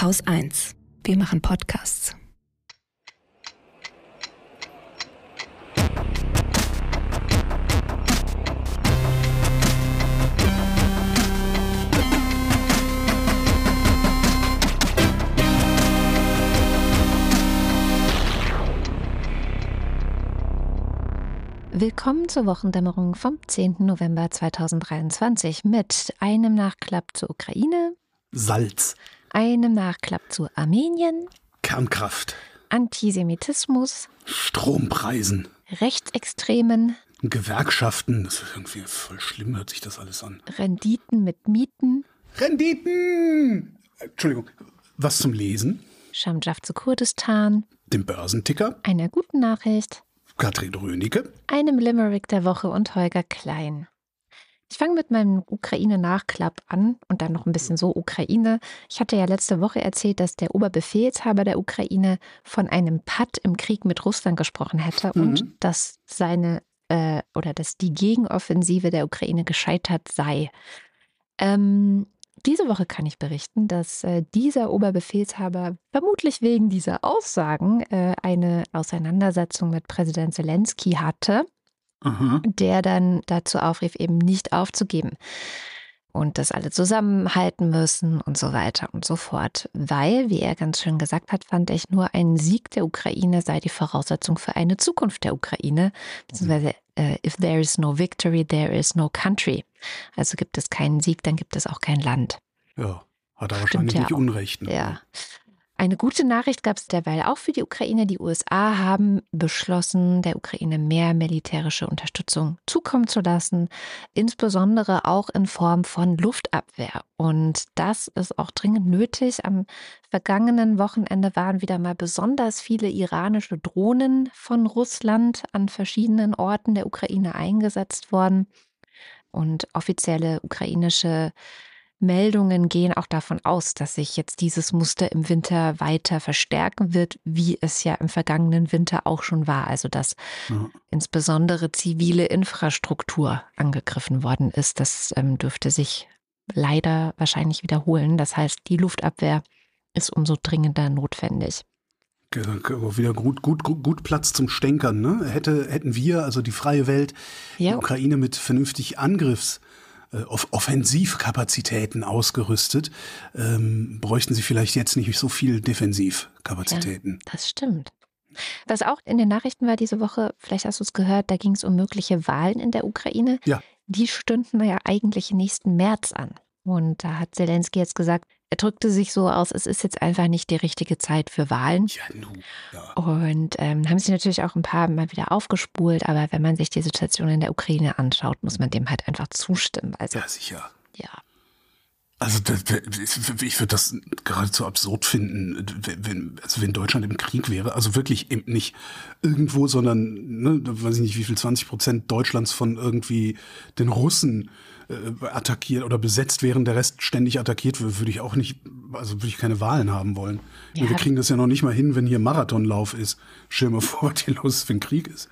Haus 1. Wir machen Podcasts. Willkommen zur Wochendämmerung vom 10. November 2023 mit einem Nachklapp zur Ukraine, Salz, einem Nachklapp zu Armenien, Kernkraft, Antisemitismus, Strompreisen, Rechtsextremen, Gewerkschaften. Das ist irgendwie voll schlimm, hört sich das alles an. Renditen mit Mieten, Renditen! Entschuldigung, was zum Lesen? Schamjaf zu Kurdistan, Dem Börsenticker, einer guten Nachricht, Katrin Rönecke, einem Limerick der Woche und Holger Klein. Ich fange mit meinem Ukraine-Nachklapp an und dann noch ein bisschen so Ukraine. Ich hatte ja letzte Woche erzählt, dass der Oberbefehlshaber der Ukraine von einem Patt im Krieg mit Russland gesprochen hätte Mhm. und dass seine äh, oder dass die Gegenoffensive der Ukraine gescheitert sei. Ähm, diese Woche kann ich berichten, dass äh, dieser Oberbefehlshaber vermutlich wegen dieser Aussagen äh, eine Auseinandersetzung mit Präsident Zelensky hatte Aha. der dann dazu aufrief, eben nicht aufzugeben und dass alle zusammenhalten müssen und so weiter und so fort. Weil, wie er ganz schön gesagt hat, fand ich, nur ein Sieg der Ukraine sei die Voraussetzung für eine Zukunft der Ukraine, beziehungsweise äh, if there is no victory, there is no country. Also gibt es keinen Sieg, dann gibt es auch kein Land. Ja, hat er Stimmt wahrscheinlich ja nicht auch. Unrecht. Ne? Ja. Eine gute Nachricht gab es derweil auch für die Ukraine. Die USA haben beschlossen, der Ukraine mehr militärische Unterstützung zukommen zu lassen, insbesondere auch in Form von Luftabwehr. Und das ist auch dringend nötig. Am vergangenen Wochenende waren wieder mal besonders viele iranische Drohnen von Russland an verschiedenen Orten der Ukraine eingesetzt worden. Und offizielle ukrainische Meldungen gehen auch davon aus, dass sich jetzt dieses Muster im Winter weiter verstärken wird, wie es ja im vergangenen Winter auch schon war. Also dass Ja. insbesondere zivile Infrastruktur angegriffen worden ist. Das ähm, dürfte sich leider wahrscheinlich wiederholen. Das heißt, die Luftabwehr ist umso dringender notwendig. Wieder gut, gut, gut, gut Platz zum Stänkern. Ne? Hätte, hätten wir, also die freie Welt, die Ja. Ukraine mit vernünftig Angriffs- äh, Off Offensivkapazitäten ausgerüstet, ähm, bräuchten sie vielleicht jetzt nicht so viel Defensivkapazitäten. Das stimmt. Was auch in den Nachrichten war diese Woche, vielleicht hast du es gehört, da ging es um mögliche Wahlen in der Ukraine. Ja. Die stünden ja eigentlich nächsten März an. Und da hat Zelensky jetzt gesagt, er drückte sich so aus, es ist jetzt einfach nicht die richtige Zeit für Wahlen. Ja, nu. Ja. Und ähm, haben sich natürlich auch ein paar Mal wieder aufgespult, aber wenn man sich die Situation in der Ukraine anschaut, muss man dem halt einfach zustimmen. Also ja, sicher. ja. Also ich würde das geradezu absurd finden, wenn, also wenn Deutschland im Krieg wäre. Also wirklich eben nicht irgendwo, sondern, ne, weiß ich nicht, wie viel, 20 Prozent Deutschlands von irgendwie den Russen äh, attackiert oder besetzt wären, der Rest ständig attackiert wird, würde ich auch nicht, also würde ich keine Wahlen haben wollen. Ja. Wir kriegen das ja noch nicht mal hin, wenn hier Marathonlauf ist. Stell mal vor, was hier los ist, wenn Krieg ist.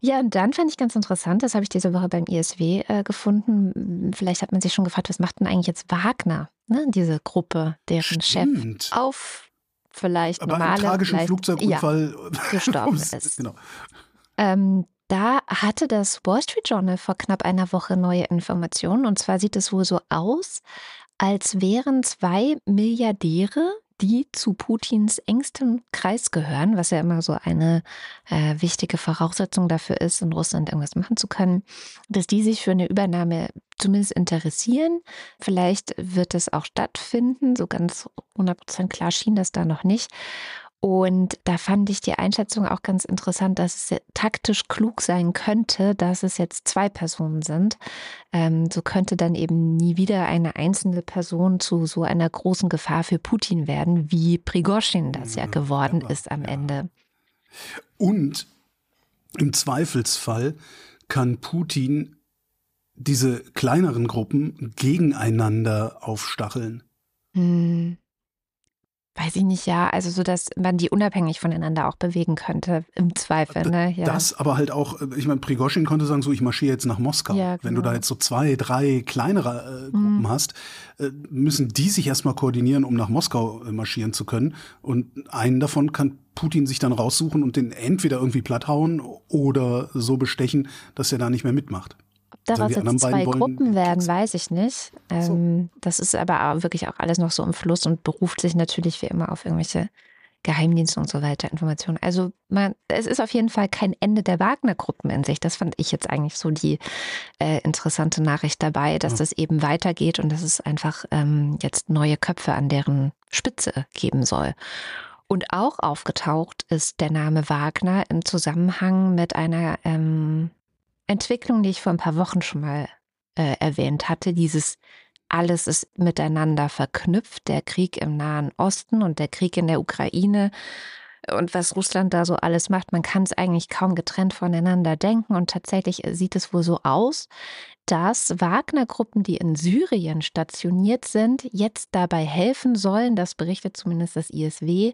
Ja, und dann fand ich ganz interessant, das habe ich diese Woche beim ISW äh, gefunden. Vielleicht hat man sich schon gefragt, was macht denn eigentlich jetzt Wagner, ne? diese Gruppe, deren Chef Stimmt. auf vielleicht Aber normale, tragischen vielleicht, Flugzeugunfall gestorben ums- ist. Genau. Ähm, da hatte das Wall Street Journal vor knapp einer Woche neue Informationen. Und zwar sieht es wohl so aus, als wären zwei Milliardäre, die zu Putins engstem Kreis gehören, was ja immer so eine äh, wichtige Voraussetzung dafür ist, in Russland irgendwas machen zu können, dass die sich für eine Übernahme zumindest interessieren. Vielleicht wird es auch stattfinden. So ganz 100% klar schien das da noch nicht. Und da fand ich die Einschätzung auch ganz interessant, dass es taktisch klug sein könnte, dass es jetzt zwei Personen sind. Ähm, so könnte dann eben nie wieder eine einzelne Person zu so einer großen Gefahr für Putin werden, wie Prigozhin das ja Mhm, geworden aber, ist am ja. Ende. Und im Zweifelsfall kann Putin diese kleineren Gruppen gegeneinander aufstacheln. Hm. Weiß ich nicht, ja. Also so, dass man die unabhängig voneinander auch bewegen könnte, im Zweifel. Ne? Ja. Das aber halt auch, äh, ich meine, Prigoschin konnte sagen, so, ich marschiere jetzt nach Moskau. Ja, genau. Wenn du da genau. jetzt so zwei, drei kleinere äh, Gruppen mhm. hast, äh, müssen die sich erstmal koordinieren, um nach Moskau äh, marschieren zu können. Und einen davon kann Putin sich dann raussuchen und den entweder irgendwie platthauen oder so bestechen, dass er da nicht mehr mitmacht daraus jetzt zwei Gruppen werden, weiß ich nicht. Ähm, so. Das ist aber wirklich auch alles noch so im Fluss und beruft sich natürlich wie immer auf irgendwelche Geheimdienste und so weiter, Informationen. Also man, es ist auf jeden Fall kein Ende der Wagner-Gruppen in sich. Das fand ich jetzt eigentlich so die äh, interessante Nachricht dabei, dass ja. das eben weitergeht und dass es einfach ähm, jetzt neue Köpfe an deren Spitze geben soll. Und auch aufgetaucht ist der Name Wagner im Zusammenhang mit einer ähm, Entwicklung, die ich vor ein paar Wochen schon mal äh, erwähnt hatte, dieses alles ist miteinander verknüpft, der Krieg im Nahen Osten und der Krieg in der Ukraine und was Russland da so alles macht, man kann es eigentlich kaum getrennt voneinander denken und tatsächlich sieht es wohl so aus, dass Wagner-Gruppen, die in Syrien stationiert sind, jetzt dabei helfen sollen, das berichtet zumindest das ISW,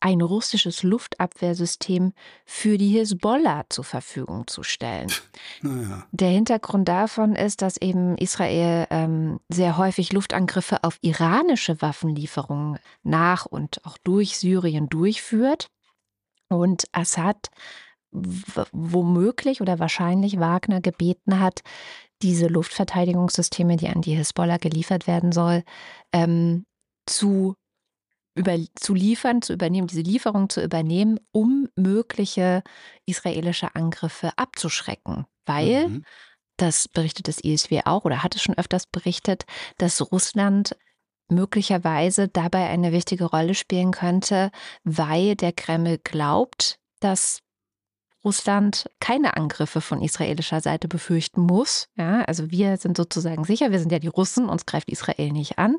ein russisches Luftabwehrsystem für die Hisbollah zur Verfügung zu stellen. Naja. Der Hintergrund davon ist, dass eben Israel ähm, sehr häufig Luftangriffe auf iranische Waffenlieferungen nach und auch durch Syrien durchführt und Assad womöglich oder wahrscheinlich Wagner gebeten hat, diese Luftverteidigungssysteme, die an die Hisbollah geliefert werden soll, ähm, zu über, zu liefern, zu übernehmen, diese Lieferung zu übernehmen, um mögliche israelische Angriffe abzuschrecken. Weil, mhm. das berichtet das ISW auch oder hat es schon öfters berichtet, dass Russland möglicherweise dabei eine wichtige Rolle spielen könnte, weil der Kreml glaubt, dass Russland keine Angriffe von israelischer Seite befürchten muss. Ja, also wir sind sozusagen sicher, wir sind ja die Russen, uns greift Israel nicht an.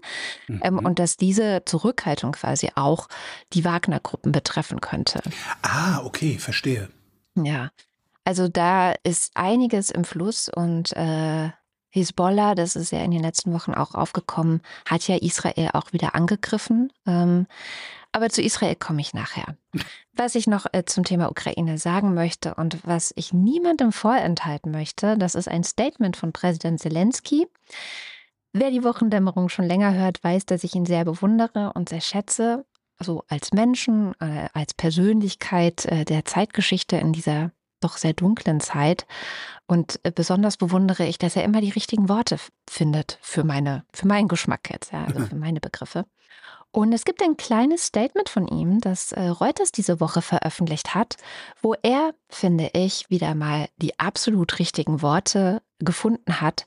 Ähm, mhm. Ähm, und dass diese Zurückhaltung quasi auch die Wagner-Gruppen betreffen könnte. Ah, okay, verstehe. Ja, also da ist einiges im Fluss und äh, Hisbollah, das ist ja in den letzten Wochen auch aufgekommen, hat ja Israel auch wieder angegriffen. Ähm, aber zu Israel komme ich nachher. Was ich noch äh, zum Thema Ukraine sagen möchte und was ich niemandem vorenthalten möchte, das ist ein Statement von Präsident Zelensky. Wer die Wochendämmerung schon länger hört, weiß, dass ich ihn sehr bewundere und sehr schätze. So als Menschen, äh, als Persönlichkeit äh, der Zeitgeschichte in dieser doch sehr dunklen Zeit. Und äh, besonders bewundere ich, dass er immer die richtigen Worte findet für meine, für meinen Geschmack jetzt, ja, also für meine Begriffe. Und es gibt ein kleines Statement von ihm, das äh, Reuters diese Woche veröffentlicht hat, wo er, finde ich, wieder mal die absolut richtigen Worte gefunden hat.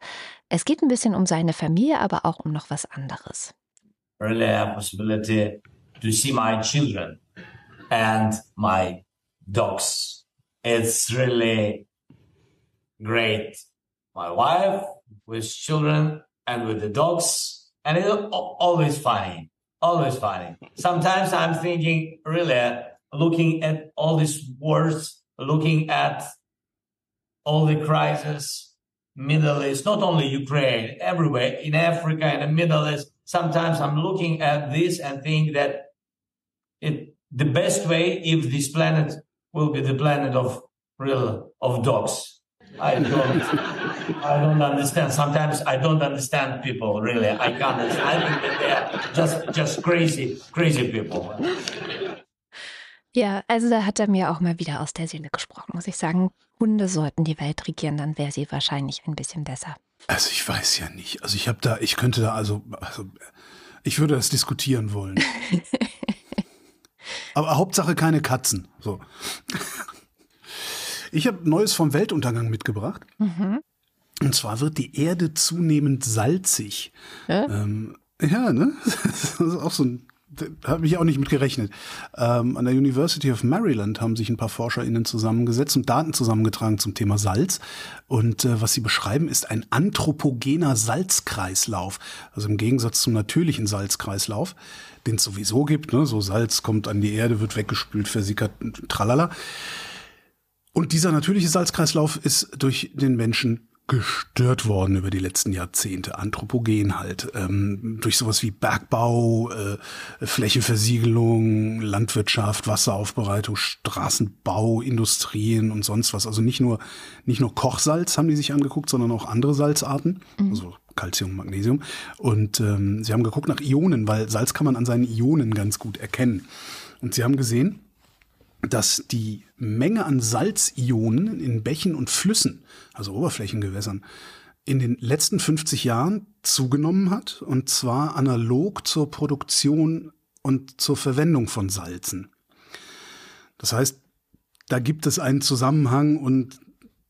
Es geht ein bisschen um seine Familie, aber auch um noch was anderes. Really a possibility to see my children and my dogs. It's really great. My wife with children and with the dogs and it's always funny. Always funny. Sometimes I'm thinking, really, looking at all these wars, looking at all the crisis, Middle East, not only Ukraine, everywhere, in Africa, and the Middle East. Sometimes I'm looking at this and think that it, the best way, if this planet will be the planet of real, of dogs. I don't, I don't understand. Sometimes I don't understand people really. I can't. I think that they're just, just crazy, crazy people. Ja, also da hat er mir auch mal wieder aus der Seele gesprochen, muss ich sagen. Hunde sollten die Welt regieren, dann wäre sie wahrscheinlich ein bisschen besser. Also ich weiß ja nicht. Also ich habe da, ich könnte da also, also ich würde das diskutieren wollen. Aber Hauptsache keine Katzen. So. Ich habe Neues vom Weltuntergang mitgebracht. Mhm. Und zwar wird die Erde zunehmend salzig. Ja, ähm, ja ne? Das ist auch so ein habe ich auch nicht mit gerechnet. Ähm, an der University of Maryland haben sich ein paar ForscherInnen zusammengesetzt und Daten zusammengetragen zum Thema Salz. Und äh, was sie beschreiben, ist ein anthropogener Salzkreislauf. Also im Gegensatz zum natürlichen Salzkreislauf, den es sowieso gibt. Ne? So Salz kommt an die Erde, wird weggespült, versickert, tralala. Und dieser natürliche Salzkreislauf ist durch den Menschen gestört worden über die letzten Jahrzehnte, anthropogen halt, ähm, durch sowas wie Bergbau, äh, Flächenversiegelung, Landwirtschaft, Wasseraufbereitung, Straßenbau, Industrien und sonst was. Also nicht nur nicht nur Kochsalz haben die sich angeguckt, sondern auch andere Salzarten, mhm. also Calcium, Magnesium. Und ähm, sie haben geguckt nach Ionen, weil Salz kann man an seinen Ionen ganz gut erkennen. Und sie haben gesehen, dass die Menge an Salzionen in Bächen und Flüssen, also Oberflächengewässern, in den letzten 50 Jahren zugenommen hat, und zwar analog zur Produktion und zur Verwendung von Salzen. Das heißt, da gibt es einen Zusammenhang und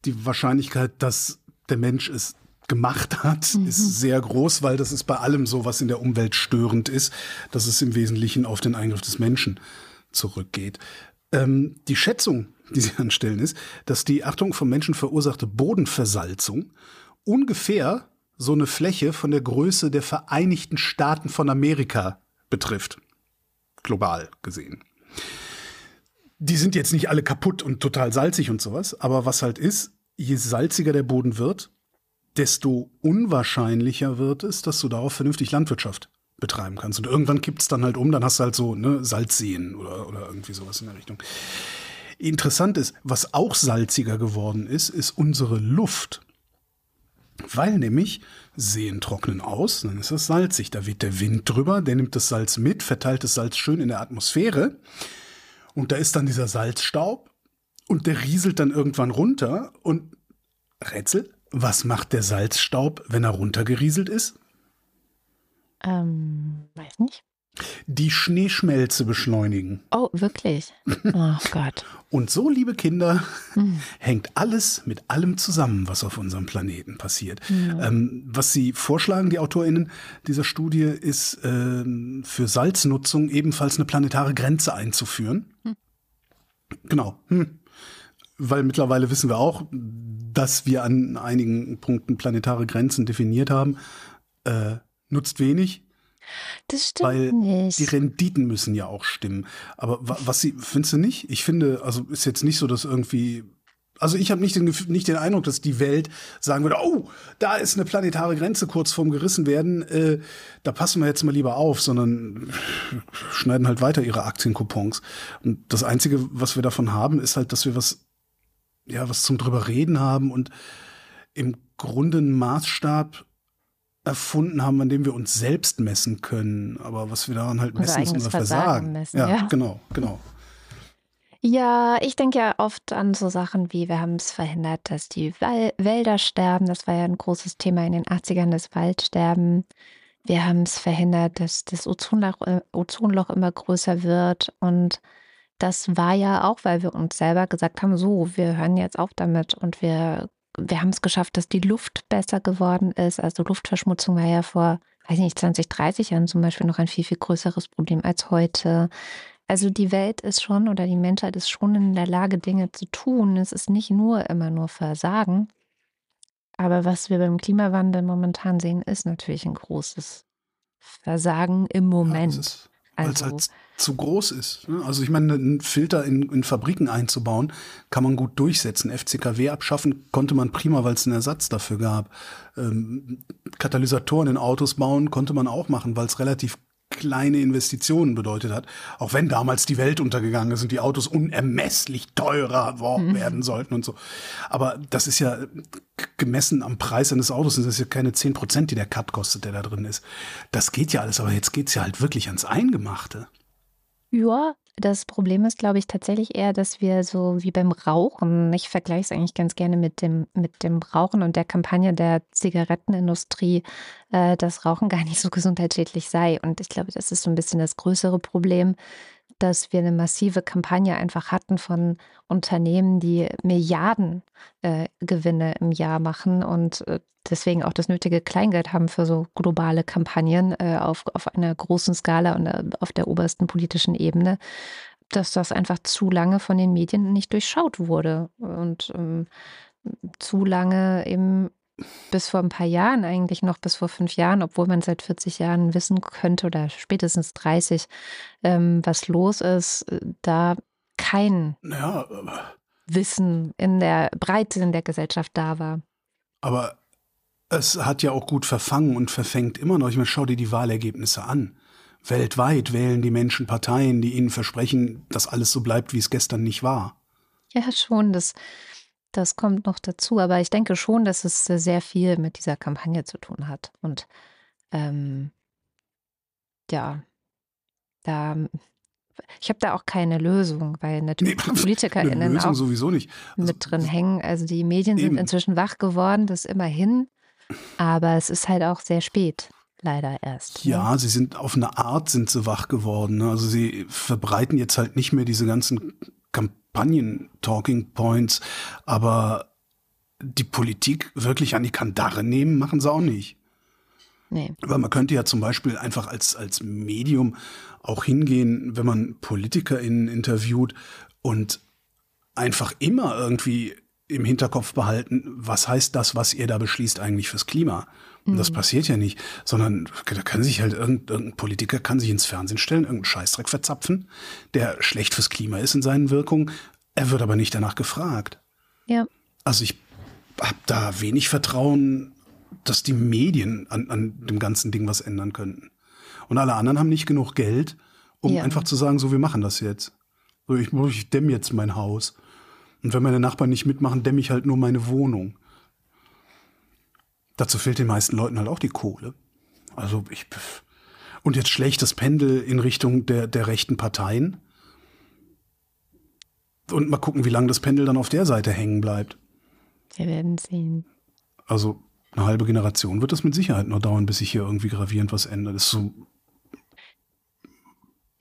die Wahrscheinlichkeit, dass der Mensch es gemacht hat, mhm. ist sehr groß, weil das ist bei allem so, was in der Umwelt störend ist, dass es im Wesentlichen auf den Eingriff des Menschen zurückgeht. Ähm, die Schätzung, die sie anstellen, ist, dass die, Achtung, vom Menschen verursachte Bodenversalzung ungefähr so eine Fläche von der Größe der Vereinigten Staaten von Amerika betrifft. Global gesehen. Die sind jetzt nicht alle kaputt und total salzig und sowas, aber was halt ist, je salziger der Boden wird, desto unwahrscheinlicher wird es, dass du darauf vernünftig Landwirtschaft betreiben kannst. Und irgendwann kippt es dann halt um, dann hast du halt so ne, Salzseen oder, oder irgendwie sowas in der Richtung. Interessant ist, was auch salziger geworden ist, ist unsere Luft. Weil nämlich Seen trocknen aus, dann ist das salzig. Da weht der Wind drüber, der nimmt das Salz mit, verteilt das Salz schön in der Atmosphäre. Und da ist dann dieser Salzstaub und der rieselt dann irgendwann runter. Und Rätsel, was macht der Salzstaub, wenn er runtergerieselt ist? Ähm, weiß nicht. Die Schneeschmelze beschleunigen. Oh, wirklich? Oh Gott. Und so, liebe Kinder, hm. hängt alles mit allem zusammen, was auf unserem Planeten passiert. Hm. Ähm, was Sie vorschlagen, die AutorInnen dieser Studie, ist ähm, für Salznutzung ebenfalls eine planetare Grenze einzuführen. Hm. Genau. Hm. Weil mittlerweile wissen wir auch, dass wir an einigen Punkten planetare Grenzen definiert haben. Äh, nutzt wenig. Das stimmt weil nicht. Die Renditen müssen ja auch stimmen. Aber was sie, findest du nicht? Ich finde, also ist jetzt nicht so, dass irgendwie also ich habe nicht den, nicht den Eindruck, dass die Welt sagen würde, oh, da ist eine planetare Grenze kurz vorm gerissen werden, äh, da passen wir jetzt mal lieber auf, sondern schneiden halt weiter ihre Aktiencoupons. Und das Einzige, was wir davon haben, ist halt, dass wir was, ja, was zum drüber reden haben und im Grunde einen Maßstab erfunden haben, an dem wir uns selbst messen können. Aber was wir daran halt messen, ist unser Versagen. Versagen messen, ja, ja, genau, genau. Ja, ich denke ja oft an so Sachen wie, wir haben es verhindert, dass die Wälder sterben. Das war ja ein großes Thema in den 80ern, das Waldsterben. Wir haben es verhindert, dass das Ozonloch, äh, Ozonloch immer größer wird. Und das war ja auch, weil wir uns selber gesagt haben, so, wir hören jetzt auf damit und wir wir haben es geschafft, dass die Luft besser geworden ist. Also Luftverschmutzung war ja vor, weiß nicht, 20, 30 Jahren zum Beispiel noch ein viel, viel größeres Problem als heute. Also die Welt ist schon oder die Menschheit ist schon in der Lage, Dinge zu tun. Es ist nicht nur immer nur Versagen. Aber was wir beim Klimawandel momentan sehen, ist natürlich ein großes Versagen im Moment. Ja, es also, halt zu groß ist. Ne? Also ich meine, einen Filter in, in, Fabriken einzubauen, kann man gut durchsetzen. FCKW abschaffen konnte man prima, weil es einen Ersatz dafür gab. Ähm, Katalysatoren in Autos bauen konnte man auch machen, weil es relativ kleine Investitionen bedeutet hat. Auch wenn damals die Welt untergegangen ist und die Autos unermesslich teurer mhm. werden sollten und so. Aber das ist ja gemessen am Preis eines Autos, das ist ja keine zehn Prozent, die der Cut kostet, der da drin ist. Das geht ja alles, aber jetzt geht's ja halt wirklich ans Eingemachte. Ja, das Problem ist, glaube ich, tatsächlich eher, dass wir so wie beim Rauchen, ich vergleiche es eigentlich ganz gerne mit dem, mit dem Rauchen und der Kampagne der Zigarettenindustrie, äh, dass Rauchen gar nicht so gesundheitsschädlich sei. Und ich glaube, das ist so ein bisschen das größere Problem, dass wir eine massive Kampagne einfach hatten von Unternehmen, die Milliarden äh, Gewinne im Jahr machen und äh, deswegen auch das nötige Kleingeld haben für so globale Kampagnen äh, auf, auf einer großen Skala und äh, auf der obersten politischen Ebene, dass das einfach zu lange von den Medien nicht durchschaut wurde. Und ähm, zu lange eben bis vor ein paar Jahren eigentlich noch, bis vor fünf Jahren, obwohl man seit 40 Jahren wissen könnte oder spätestens 30, ähm, was los ist, äh, da kein ja, Wissen in der Breite in der Gesellschaft da war. Aber es hat ja auch gut verfangen und verfängt immer noch. Ich meine, schau dir die Wahlergebnisse an. Weltweit wählen die Menschen Parteien, die ihnen versprechen, dass alles so bleibt, wie es gestern nicht war. Ja, schon, das, das kommt noch dazu. Aber ich denke schon, dass es sehr viel mit dieser Kampagne zu tun hat. Und ähm, ja, da ich habe da auch keine Lösung, weil natürlich Nee, die PolitikerInnen auch sowieso nicht. Also, mit drin hängen. Also die Medien sind Eben. inzwischen wach geworden, das immerhin. Aber es ist halt auch sehr spät, leider erst. ne? Ja, sie sind auf eine Art sind sie wach geworden. ne? Also sie verbreiten jetzt halt nicht mehr diese ganzen Kampagnen-Talking Points, aber die Politik wirklich an die Kandare nehmen, machen sie auch nicht. Nee. Aber man könnte ja zum Beispiel einfach als, als Medium auch hingehen, wenn man PolitikerInnen interviewt und einfach immer irgendwie im Hinterkopf behalten, was heißt das, was ihr da beschließt, eigentlich fürs Klima? Und das passiert ja nicht, sondern da kann sich halt irgendein, irgendein Politiker kann sich ins Fernsehen stellen, irgendeinen Scheißdreck verzapfen, der schlecht fürs Klima ist in seinen Wirkungen. Er wird aber nicht danach gefragt. Ja. Also ich habe da wenig Vertrauen, dass die Medien an, an dem ganzen Ding was ändern könnten. Und alle anderen haben nicht genug Geld, um Ja. einfach zu sagen, so wir machen das jetzt. So ich, ich dämme jetzt mein Haus. Und wenn meine Nachbarn nicht mitmachen, dämme ich halt nur meine Wohnung. Dazu fehlt den meisten Leuten halt auch die Kohle. Also ich und jetzt schlägt das Pendel in Richtung der, der rechten Parteien. Und mal gucken, wie lange das Pendel dann auf der Seite hängen bleibt. Wir werden sehen. Also eine halbe Generation wird das mit Sicherheit noch dauern, bis sich hier irgendwie gravierend was ändert. Das ist so,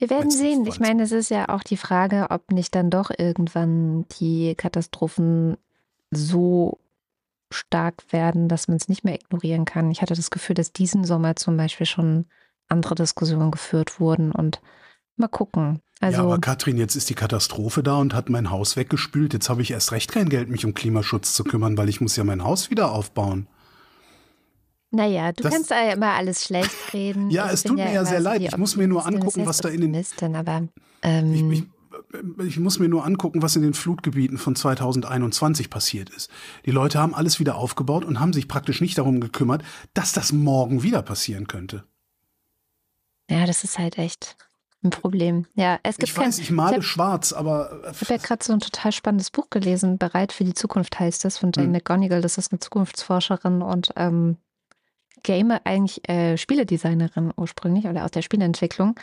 Wir werden sehen. Ich meine, es ist ja auch die Frage, ob nicht dann doch irgendwann die Katastrophen so stark werden, dass man es nicht mehr ignorieren kann. Ich hatte das Gefühl, dass diesen Sommer zum Beispiel schon andere Diskussionen geführt wurden und mal gucken. ja, Also aber Katrin, jetzt ist die Katastrophe da und hat mein Haus weggespült. Jetzt habe ich erst recht kein Geld, mich um Klimaschutz zu kümmern, weil ich muss ja mein Haus wieder aufbauen. Naja, du Das- kannst ja immer alles schlecht reden. Ja, Ich es tut mir ja sehr leid. Ich muss mir nur angucken, was da in den- aber ähm, Ich, ich, ich muss mir nur angucken, was in den Flutgebieten von 2021 passiert ist. Die Leute haben alles wieder aufgebaut und haben sich praktisch nicht darum gekümmert, dass das morgen wieder passieren könnte. ja, das ist halt echt ein Problem. Ja, es gibt Ich kein, weiß, ich male hab- schwarz, aber Ich habe ja gerade so ein total spannendes Buch gelesen, Bereit für die Zukunft heißt das, von Jane Hm. McGonigal. Das ist eine Zukunftsforscherin und ähm, Game eigentlich äh, Spieledesignerin ursprünglich oder aus der Spieleentwicklung.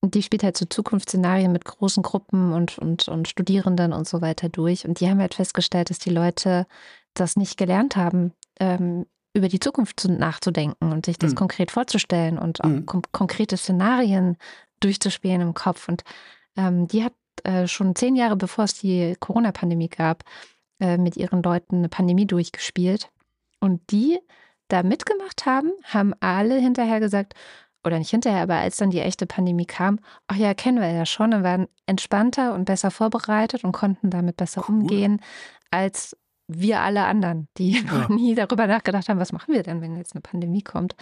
Und die spielt halt so Zukunftsszenarien mit großen Gruppen und, und, und Studierenden und so weiter durch. Und die haben halt festgestellt, dass die Leute das nicht gelernt haben, ähm, über die Zukunft zu, nachzudenken und sich das Hm. konkret vorzustellen und auch Hm. kom konkrete Szenarien durchzuspielen im Kopf. Und ähm, die hat äh, schon zehn Jahre bevor es die Corona-Pandemie gab, äh, mit ihren Leuten eine Pandemie durchgespielt. Und die da mitgemacht haben, haben alle hinterher gesagt, oder nicht hinterher, aber als dann die echte Pandemie kam, ach ja, kennen wir ja schon und waren entspannter und besser vorbereitet und konnten damit besser Cool. umgehen als wir alle anderen, die noch Ja. nie darüber nachgedacht haben, was machen wir denn, wenn jetzt eine Pandemie kommt.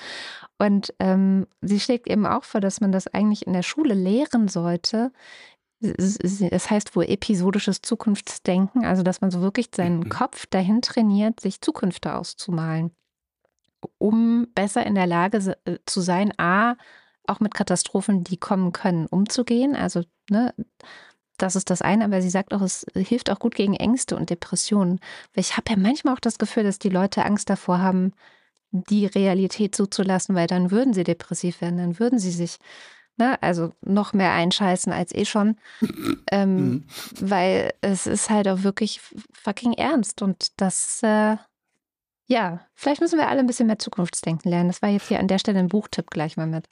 Und ähm, sie schlägt eben auch vor, dass man das eigentlich in der Schule lehren sollte. Es heißt wohl episodisches Zukunftsdenken, also dass man so wirklich seinen Mhm. Kopf dahin trainiert, sich Zukünfte auszumalen, um besser in der Lage äh, zu sein, a, auch mit Katastrophen, die kommen können, umzugehen. Also, ne, das ist das eine, aber sie sagt auch, es hilft auch gut gegen Ängste und Depressionen. Weil ich habe ja manchmal auch das Gefühl, dass die Leute Angst davor haben, die Realität zuzulassen, weil dann würden sie depressiv werden, dann würden sie sich, ne, also noch mehr einscheißen als eh schon. ähm, Mhm. Weil es ist halt auch wirklich fucking ernst und das, äh, ja, vielleicht müssen wir alle ein bisschen mehr Zukunftsdenken lernen. Das war jetzt hier an der Stelle ein Buchtipp gleich mal mit.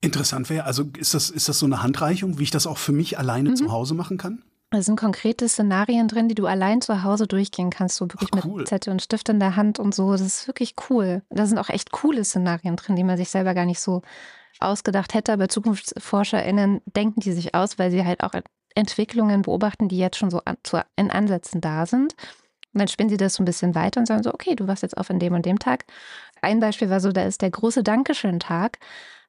Interessant wäre, also ist das, ist das so eine Handreichung, wie ich das auch für mich alleine Mhm. zu Hause machen kann? Da sind konkrete Szenarien drin, die du allein zu Hause durchgehen kannst, so wirklich Ach, cool. mit Zettel und Stift in der Hand und so. Das ist wirklich cool. Da sind auch echt coole Szenarien drin, die man sich selber gar nicht so ausgedacht hätte. Aber ZukunftsforscherInnen denken die sich aus, weil sie halt auch Entwicklungen beobachten, die jetzt schon so in Ansätzen da sind. Und dann spinnen sie das so ein bisschen weiter und sagen so, okay, du warst jetzt auf an dem und dem Tag. Ein Beispiel war so, da ist der große Dankeschön-Tag,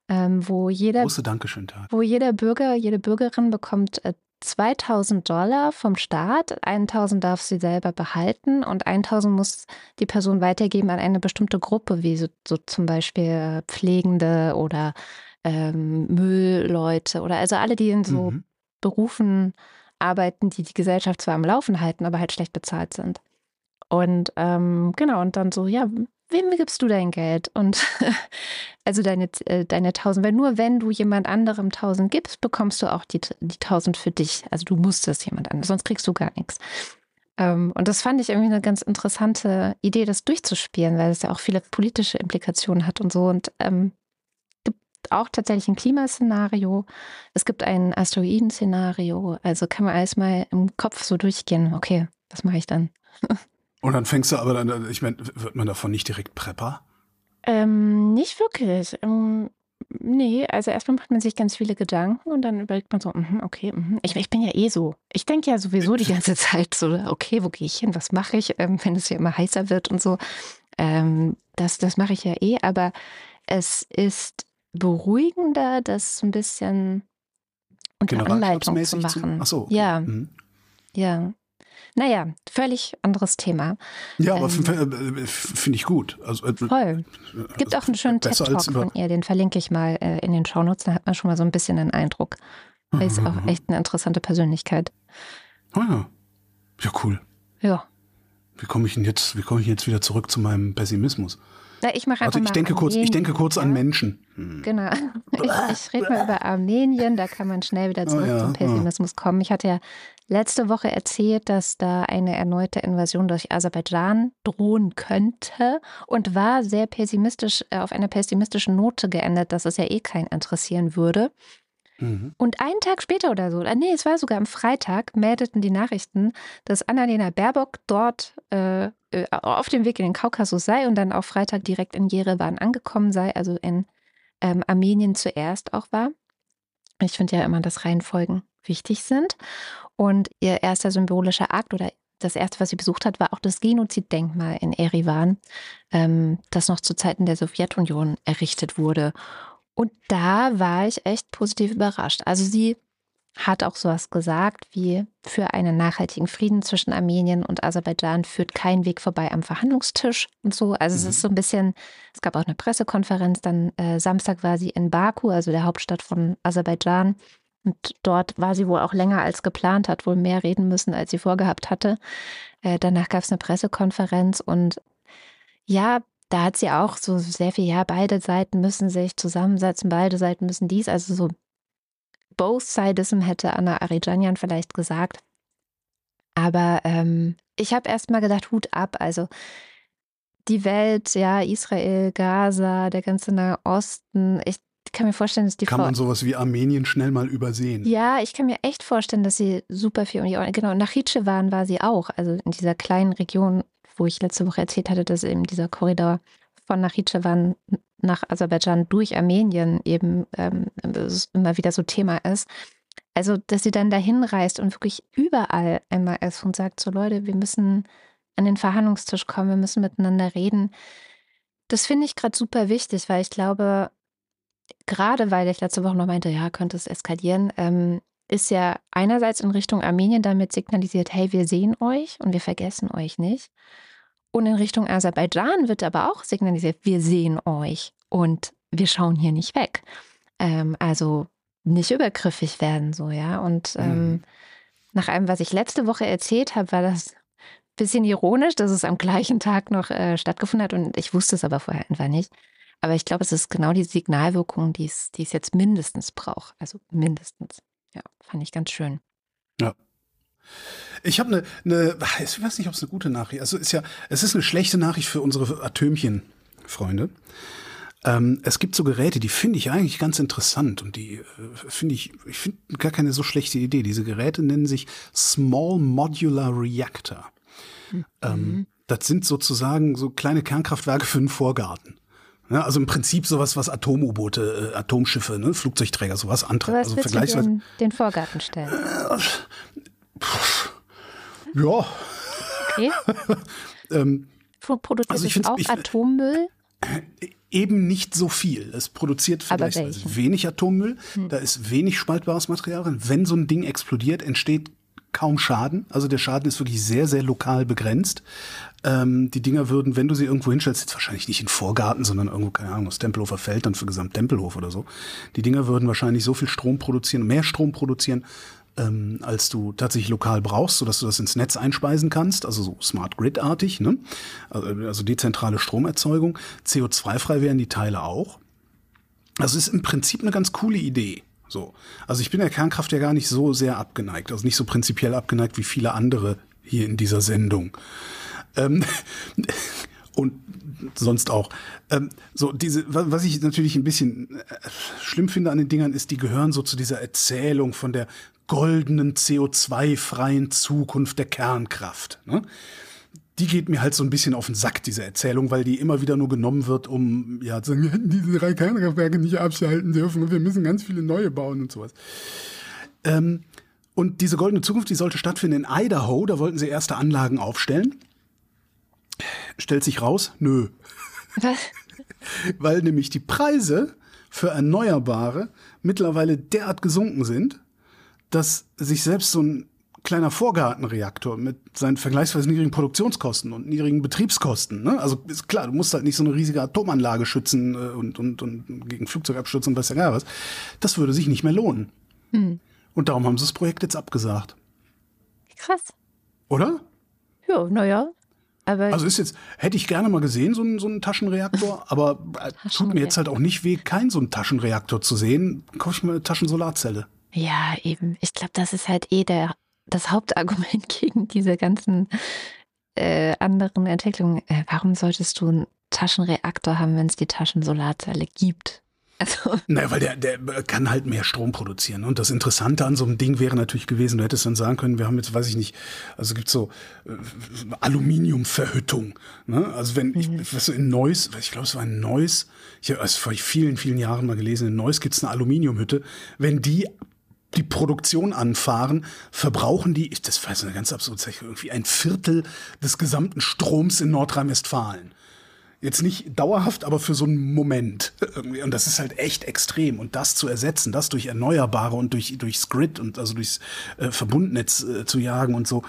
ähm, wo jeder Große Dankeschön-Tag. wo jeder Bürger, jede Bürgerin bekommt äh, 2000 Dollar vom Staat, 1000 darf sie selber behalten und 1000 muss die Person weitergeben an eine bestimmte Gruppe, wie so, so zum Beispiel Pflegende oder ähm, Müllleute oder also alle, die in so Mhm. Berufen arbeiten, die die Gesellschaft zwar am Laufen halten, aber halt schlecht bezahlt sind. Und ähm, genau, und dann so, ja, wem gibst du dein Geld? Und also deine, äh, deine 1000, weil nur wenn du jemand anderem 1000 gibst, bekommst du auch die, die 1000 für dich. Also du musst es jemand anderem, sonst kriegst du gar nichts. Ähm, und das fand ich irgendwie eine ganz interessante Idee, das durchzuspielen, weil es ja auch viele politische Implikationen hat und so. Und ähm, gibt auch tatsächlich ein Klimaszenario. Es gibt ein Asteroidenszenario. Also kann man alles mal im Kopf so durchgehen. Okay, was mache ich dann? Und dann fängst du aber dann, ich meine, wird man davon nicht direkt Prepper? Ähm, nicht wirklich. Ähm, nee, also erstmal macht man sich ganz viele Gedanken und dann überlegt man so, mhm, okay, mhm. Ich, ich bin ja eh so. Ich denke ja sowieso die ganze Zeit so, okay, wo gehe ich hin, was mache ich, ähm, wenn es ja immer heißer wird und so. Ähm, das das mache ich ja eh, aber es ist beruhigender, das so ein bisschen unter Anleitung zu machen. Ach so. Ja, Mhm. ja. Naja, völlig anderes Thema. Ja, aber Ähm, f- äh, finde ich gut. Also, äh, Voll. Gibt also auch einen schönen TED-Talk von ihr, den verlinke ich mal äh, in den Shownotes, da hat man schon mal so ein bisschen einen Eindruck. Er ist auch echt eine interessante Persönlichkeit. Ah, ja. ja, cool. Ja. Wie komme ich denn jetzt, wie komme ich jetzt wieder zurück zu meinem Pessimismus? Na, ich mache Also ich denke kurz, ich denke kurz an ja. Menschen. Hm. Genau. Ich, ich rede mal über Armenien, da kann man schnell wieder zurück Oh ja, zum Pessimismus kommen. Ich hatte ja letzte Woche erzählt, dass da eine erneute Invasion durch Aserbaidschan drohen könnte und war sehr pessimistisch, äh, auf einer pessimistischen Note geendet, dass es ja eh keinen interessieren würde. Mhm. Und einen Tag später oder so, äh, nee, es war sogar am Freitag, meldeten die Nachrichten, dass Annalena Baerbock dort äh, äh, auf dem Weg in den Kaukasus sei und dann auch Freitag direkt in Jerewan angekommen sei, also in ähm, Armenien zuerst auch war. Ich finde ja immer, dass Reihenfolgen wichtig sind. Und ihr erster symbolischer Akt oder das erste, was sie besucht hat, war auch das Genoziddenkmal in Erivan, ähm, das noch zu Zeiten der Sowjetunion errichtet wurde. Und da war ich echt positiv überrascht. Also sie hat auch sowas gesagt wie, für einen nachhaltigen Frieden zwischen Armenien und Aserbaidschan führt kein Weg vorbei am Verhandlungstisch und so. Also es Mhm. ist so ein bisschen, es gab auch eine Pressekonferenz, dann äh, Samstag war sie in Baku, also der Hauptstadt von Aserbaidschan. Und dort war sie wohl auch länger als geplant, hat wohl mehr reden müssen, als sie vorgehabt hatte. Äh, danach gab es eine Pressekonferenz und ja, da hat sie auch so sehr viel, ja, beide Seiten müssen sich zusammensetzen, beide Seiten müssen dies, also so Both-Sidism hätte Anna Arijanian vielleicht gesagt. Aber ähm, ich habe erst mal gedacht, Hut ab, also die Welt, ja, Israel, Gaza, der ganze Nahe Osten, ich kann mir vorstellen, dass die Kann Frau man sowas wie Armenien schnell mal übersehen? ja, ich kann mir echt vorstellen, dass sie super viel um die Ohren. Genau, nach Hitschewan war sie auch. Also in dieser kleinen Region, wo ich letzte Woche erzählt hatte, dass eben dieser Korridor von Nachitschewan nach Aserbaidschan durch Armenien eben ähm, immer wieder so Thema ist. Also, dass sie dann dahin reist und wirklich überall einmal ist und sagt: So, Leute, wir müssen an den Verhandlungstisch kommen, wir müssen miteinander reden. Das finde ich gerade super wichtig, weil ich glaube, gerade weil ich letzte Woche noch meinte, ja, könnte es eskalieren, ähm, ist ja einerseits in Richtung Armenien damit signalisiert, hey, wir sehen euch und wir vergessen euch nicht. Und in Richtung Aserbaidschan wird aber auch signalisiert, wir sehen euch und wir schauen hier nicht weg. Ähm, also nicht übergriffig werden, so, ja. Und ähm, Mhm. nach allem, was ich letzte Woche erzählt habe, war das ein bisschen ironisch, dass es am gleichen Tag noch äh, stattgefunden hat und ich wusste es aber vorher einfach nicht. Aber ich glaube, es ist genau die Signalwirkung, die es, die es jetzt mindestens braucht. Also mindestens. Ja, fand ich ganz schön. Ich habe eine, eine, ich weiß nicht, ob es eine gute Nachricht Also ist ja, es ist eine schlechte Nachricht für unsere Atömchen-Freunde. Ähm, es gibt so Geräte, die finde ich eigentlich ganz interessant und die äh, finde ich, ich finde gar keine so schlechte Idee. Diese Geräte nennen sich Small Modular Reactor. Ähm, das sind sozusagen so kleine Kernkraftwerke für einen Vorgarten. Ja, also im Prinzip sowas, was Atom-U-Boote, äh, Atomschiffe, ne, Flugzeugträger, sowas antreibt. Also vergleichsweise. in den Vorgarten stellen? Ja, Okay. ähm, Pro- Produziert Also ich es auch ich- Atommüll? Eben nicht so viel. Es produziert vergleichsweise wenig Atommüll, hm. da ist wenig spaltbares Material drin. Wenn so ein Ding explodiert, entsteht kaum Schaden. Also der Schaden ist wirklich sehr, sehr lokal begrenzt. Ähm, die Dinger würden, wenn du sie irgendwo hinstellst, jetzt wahrscheinlich nicht in Vorgarten, sondern irgendwo, keine Ahnung, aus Tempelhofer Feld dann für Gesamt Tempelhof oder so. Die Dinger würden wahrscheinlich so viel Strom produzieren, mehr Strom produzieren, ähm, als du tatsächlich lokal brauchst, sodass du das ins Netz einspeisen kannst, also so Smart Grid-artig, ne? also, also dezentrale Stromerzeugung. CO2-frei wären die Teile auch. Also ist im Prinzip eine ganz coole Idee. So. Also ich bin der Kernkraft ja gar nicht so sehr abgeneigt, also nicht so prinzipiell abgeneigt wie viele andere hier in dieser Sendung. Ähm, und sonst auch. Ähm, so diese, was ich natürlich ein bisschen äh, schlimm finde an den Dingern ist, die gehören so zu dieser Erzählung von der goldenen CO2-freien Zukunft der Kernkraft. Ne? Die geht mir halt so ein bisschen auf den Sack, diese Erzählung, weil die immer wieder nur genommen wird, um ja zu sagen, wir hätten diese drei Kernkraftwerke nicht abschalten dürfen und wir müssen ganz viele neue bauen und sowas. Ähm, und diese goldene Zukunft, die sollte stattfinden in Idaho, da wollten sie erste Anlagen aufstellen. Stellt sich raus, nö. Was? weil nämlich die Preise für Erneuerbare mittlerweile derart gesunken sind, dass sich selbst so ein kleiner Vorgartenreaktor mit seinen vergleichsweise niedrigen Produktionskosten und niedrigen Betriebskosten. Ne? Also ist klar, du musst halt nicht so eine riesige Atomanlage schützen äh, und, und, und gegen Flugzeugabstürze und was ja gar was. Das würde sich nicht mehr lohnen. Hm. Und darum haben sie das Projekt jetzt abgesagt. Krass. Oder? Ja, naja. Aber also ist jetzt, hätte ich gerne mal gesehen, so ein, so ein Taschenreaktor, aber äh, tut mir jetzt halt auch nicht weh, keinen so einen Taschenreaktor zu sehen. Kaufe ich mal eine Taschensolarzelle. Ja, eben. Ich glaube, das ist halt eh der, das Hauptargument gegen diese ganzen äh, anderen Entwicklungen. Äh, warum solltest du einen Taschenreaktor haben, wenn es die Taschensolarzelle gibt? Also. Naja, weil der, der kann halt mehr Strom produzieren. Und das Interessante an so einem Ding wäre natürlich gewesen, du hättest dann sagen können, wir haben jetzt, weiß ich nicht, also gibt so äh, Aluminiumverhüttung. Ne? Also wenn, mhm. ich, was so in Neuss, ich glaube, es war in Neuss, ich habe es vor vielen, vielen Jahren mal gelesen, in Neuss gibt es eine Aluminiumhütte. Wenn die die Produktion anfahren, verbrauchen die, das war eine ganz absurde Sache, irgendwie ein Viertel des gesamten Stroms in Nordrhein-Westfalen. Jetzt nicht dauerhaft, aber für so einen Moment. Und das ist halt echt extrem. Und das zu ersetzen, das durch Erneuerbare und durch, durchs Grid und also durchs äh, Verbundnetz äh, zu jagen und so,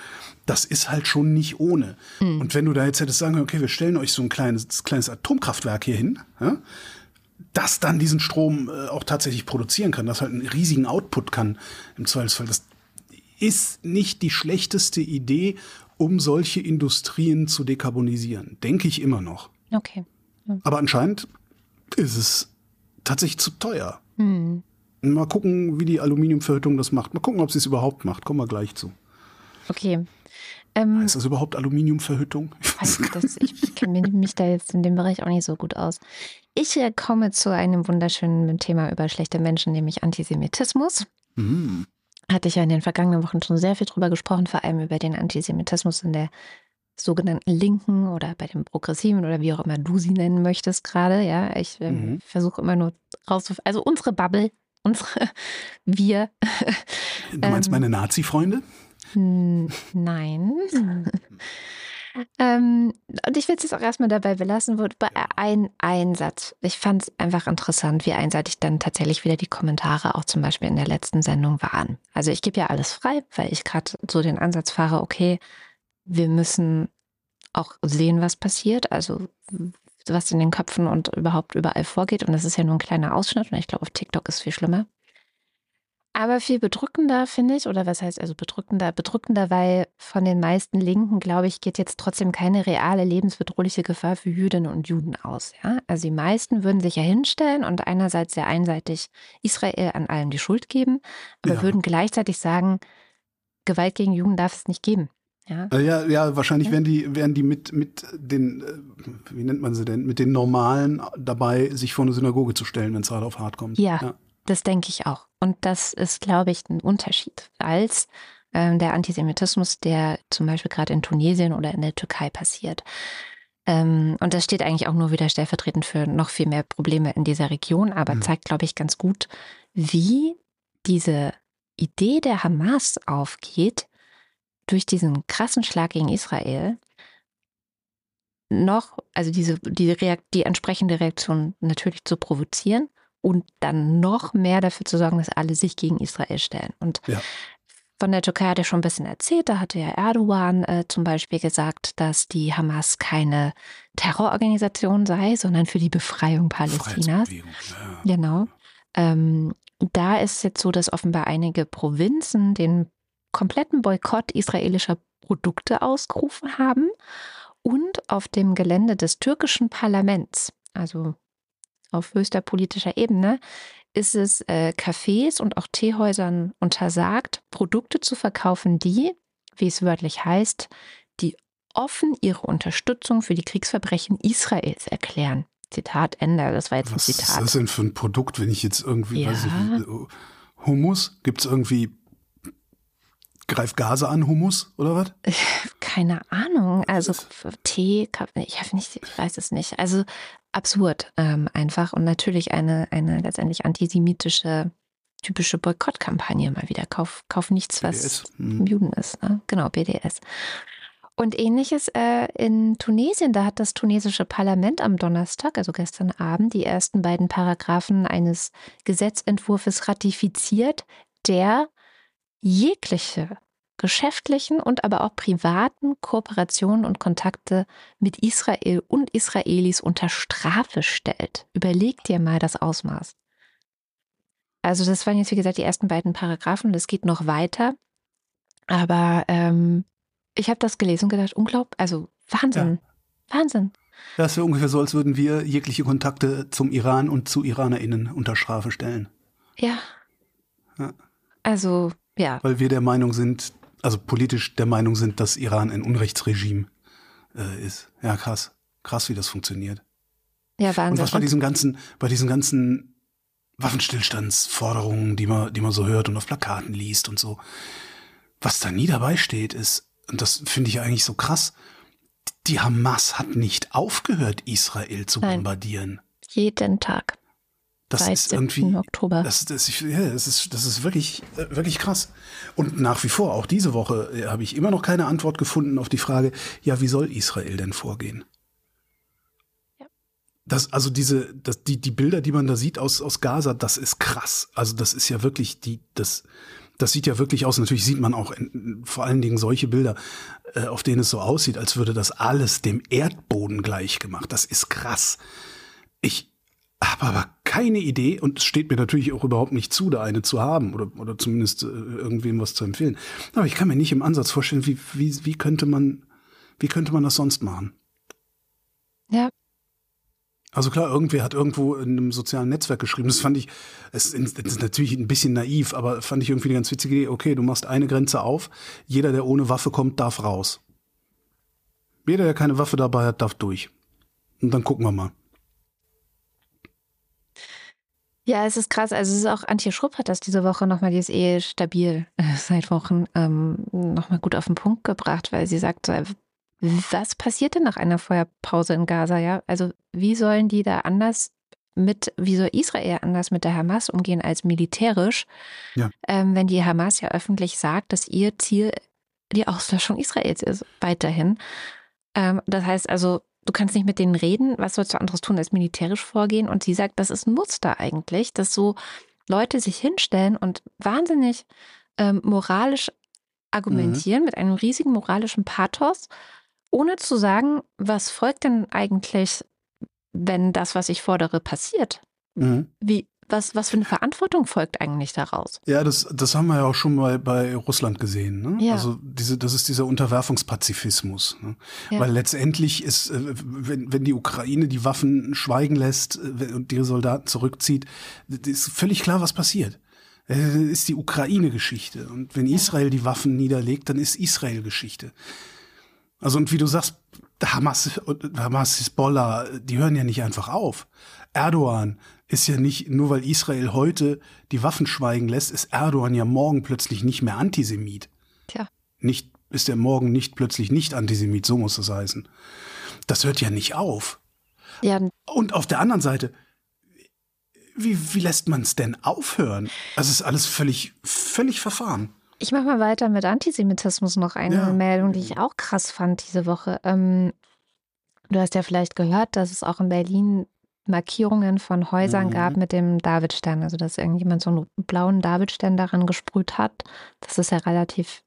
das ist halt schon nicht ohne. Mhm. Und wenn du da jetzt hättest sagen, okay, wir stellen euch so ein kleines, kleines Atomkraftwerk hier hin, ja, das dann diesen Strom äh, auch tatsächlich produzieren kann, das halt einen riesigen Output kann im Zweifelsfall. Das ist nicht die schlechteste Idee, um solche Industrien zu dekarbonisieren. Denke ich immer noch. Okay. Ja. Aber anscheinend ist es tatsächlich zu teuer. Hm. Mal gucken, wie die Aluminiumverhüttung das macht. Mal gucken, ob sie es überhaupt macht. Kommen wir gleich zu. Okay. Ähm, heißt das überhaupt Aluminiumverhüttung? Ich, ich kenne mich da jetzt in dem Bereich auch nicht so gut aus. Ich äh, komme zu einem wunderschönen Thema über schlechte Menschen, nämlich Antisemitismus. Mhm. Hatte ich ja in den vergangenen Wochen schon sehr viel drüber gesprochen, vor allem über den Antisemitismus in der sogenannten Linken oder bei den Progressiven oder wie auch immer du sie nennen möchtest gerade. Ja, ich äh, mhm. versuche immer nur rauszufinden. Also unsere Bubble, unsere wir. Du meinst ähm, meine Nazi-Freunde? Nein. ähm, und ich will es jetzt auch erstmal dabei belassen, wo ein, ein Satz. Ich fand es einfach interessant, wie einseitig dann tatsächlich wieder die Kommentare auch zum Beispiel in der letzten Sendung waren. Also ich gebe ja alles frei, weil ich gerade so den Ansatz fahre, okay, wir müssen auch sehen, was passiert, also was in den Köpfen und überhaupt überall vorgeht. Und das ist ja nur ein kleiner Ausschnitt und ich glaube, auf TikTok ist es viel schlimmer. Aber viel bedrückender, finde ich, oder was heißt also bedrückender? Bedrückender, weil von den meisten Linken, glaube ich, geht jetzt trotzdem keine reale lebensbedrohliche Gefahr für Jüdinnen und Juden aus. Ja? Also die meisten würden sich ja hinstellen und einerseits sehr einseitig Israel an allem die Schuld geben, aber ja. würden gleichzeitig sagen, Gewalt gegen Juden darf es nicht geben. Ja, äh, ja, ja wahrscheinlich ja. wären die, wären die mit, mit den, äh, wie nennt man sie denn, mit den Normalen dabei, sich vor eine Synagoge zu stellen, wenn es hart auf hart kommt. Ja, ja. das denke ich auch. Und das ist, glaube ich, ein Unterschied als ähm, der Antisemitismus, der zum Beispiel gerade in Tunesien oder in der Türkei passiert. Ähm, und das steht eigentlich auch nur wieder stellvertretend für noch viel mehr Probleme in dieser Region, aber mhm. zeigt, glaube ich, ganz gut, wie diese Idee der Hamas aufgeht durch diesen krassen Schlag gegen Israel noch, also diese, die, Reakt, die entsprechende Reaktion natürlich zu provozieren und dann noch mehr dafür zu sorgen, dass alle sich gegen Israel stellen. Und Ja. von der Türkei hat er schon ein bisschen erzählt. Da hatte ja Erdogan äh, zum Beispiel gesagt, dass die Hamas keine Terrororganisation sei, sondern für die Befreiung Palästinas. Ja. Genau. Ähm, da ist es jetzt so, dass offenbar einige Provinzen den kompletten Boykott israelischer Produkte ausgerufen haben und auf dem Gelände des türkischen Parlaments, also auf höchster politischer Ebene, ist es äh, Cafés und auch Teehäusern untersagt, Produkte zu verkaufen, die, wie es wörtlich heißt, die offen ihre Unterstützung für die Kriegsverbrechen Israels erklären. Zitat Ende. Das war jetzt Was ein ist Zitat. das denn für ein Produkt, wenn ich jetzt irgendwie, Ja. weiß ich, wie- Hummus? Gibt es irgendwie Greif Gase an Hummus oder was? Keine Ahnung. Also Tee, Kaffee, ich nicht, ich weiß es nicht. Also absurd ähm, einfach und natürlich eine, eine letztendlich antisemitische typische Boykottkampagne mal wieder. Kauf, kauf nichts, was. Hm. Juden ist. Ne? Genau, BDS. Und ähnliches äh, in Tunesien, da hat das tunesische Parlament am Donnerstag, also gestern Abend, die ersten beiden Paragraphen eines Gesetzentwurfs ratifiziert, der jegliche geschäftlichen und aber auch privaten Kooperationen und Kontakte mit Israel und Israelis unter Strafe stellt. Überleg dir mal das Ausmaß. Also das waren jetzt, wie gesagt, die ersten beiden Paragraphen. Das geht noch weiter. Aber ähm, ich habe das gelesen und gedacht, unglaublich, also Wahnsinn. Wahnsinn. Das wäre ungefähr so, als würden wir jegliche Kontakte zum Iran und zu IranerInnen unter Strafe stellen. Ja. Ja. Also, ja. Weil wir der Meinung sind, also politisch der Meinung sind, dass Iran ein Unrechtsregime äh, ist. Ja, krass. Krass, wie das funktioniert. Ja, Und Wahnsinn. was bei diesen ganzen, bei diesen ganzen Waffenstillstandsforderungen, die man, die man so hört und auf Plakaten liest und so, was da nie dabei steht, ist, und das finde ich eigentlich so krass, die Hamas hat nicht aufgehört, Israel zu Nein. bombardieren. jeden Tag. Das seit ist 7. irgendwie, Oktober. das, das, ich, ja, das, ist, das ist wirklich, äh, wirklich krass. Und nach wie vor, auch diese Woche, äh, habe ich immer noch keine Antwort gefunden auf die Frage, ja, wie soll Israel denn vorgehen? Ja. Das, also diese, das, die, die Bilder, die man da sieht aus, aus Gaza, das ist krass. Also das ist ja wirklich die, das, das sieht ja wirklich aus. Natürlich sieht man auch in, vor allen Dingen solche Bilder, äh, auf denen es so aussieht, als würde das alles dem Erdboden gleich gemacht. Das ist krass. Ich habe aber keine Idee und es steht mir natürlich auch überhaupt nicht zu, da eine zu haben oder, oder zumindest äh, irgendwem was zu empfehlen. Aber ich kann mir nicht im Ansatz vorstellen, wie, wie, wie könnte man, wie könnte man das sonst machen? Ja. Also klar, irgendwer hat irgendwo in einem sozialen Netzwerk geschrieben. Das fand ich, es ist, ist natürlich ein bisschen naiv, aber fand ich irgendwie eine ganz witzige Idee. Okay, du machst eine Grenze auf. Jeder, der ohne Waffe kommt, darf raus. Jeder, der keine Waffe dabei hat, darf durch. Und dann gucken wir mal. Ja, es ist krass. Also es ist auch Antje Schrupp hat das diese Woche nochmal, die ist eh stabil äh, seit Wochen, ähm, nochmal gut auf den Punkt gebracht, weil sie sagt, äh, was passiert denn nach einer Feuerpause in Gaza, ja? Also wie sollen die da anders mit, wie soll Israel anders mit der Hamas umgehen als militärisch, Ja. ähm, wenn die Hamas ja öffentlich sagt, dass ihr Ziel die Auslöschung Israels ist, weiterhin. Ähm, das heißt also, du kannst nicht mit denen reden, was sollst du anderes tun als militärisch vorgehen? Und sie sagt, das ist ein Muster eigentlich, dass so Leute sich hinstellen und wahnsinnig ähm, moralisch argumentieren mit einem riesigen moralischen Pathos, ohne zu sagen, was folgt denn eigentlich, wenn das, was ich fordere, passiert? Mhm. Wie, was, was für eine Verantwortung folgt eigentlich daraus? Ja, das, das haben wir ja auch schon mal bei Russland gesehen. Ne? Ja. Also diese, das ist dieser Unterwerfungspazifismus. Ne? Ja. Weil letztendlich ist, äh, wenn, wenn die Ukraine die Waffen schweigen lässt äh, und ihre Soldaten zurückzieht, ist völlig klar, was passiert. Äh, ist die Ukraine-Geschichte. Und wenn Israel die Waffen niederlegt, dann ist Israel Geschichte. Also und wie du sagst, Hamas, Hamas, Hezbollah, die hören ja nicht einfach auf. Erdogan ist ja nicht, nur weil Israel heute die Waffen schweigen lässt, ist Erdogan ja morgen plötzlich nicht mehr Antisemit. Tja. Nicht, ist er morgen nicht plötzlich nicht Antisemit, so muss das heißen. Das hört ja nicht auf. Ja, Und auf der anderen Seite, wie, wie lässt man es denn aufhören? Das ist alles völlig, völlig verfahren. Ich mache mal weiter mit Antisemitismus noch eine Ja. Meldung, die ich auch krass fand diese Woche. Ähm, Du hast ja vielleicht gehört, dass es auch in Berlin Markierungen von Häusern Mhm. gab mit dem Davidstern. Also, dass irgendjemand so einen blauen Davidstern daran gesprüht hat. Das ist ja relativ,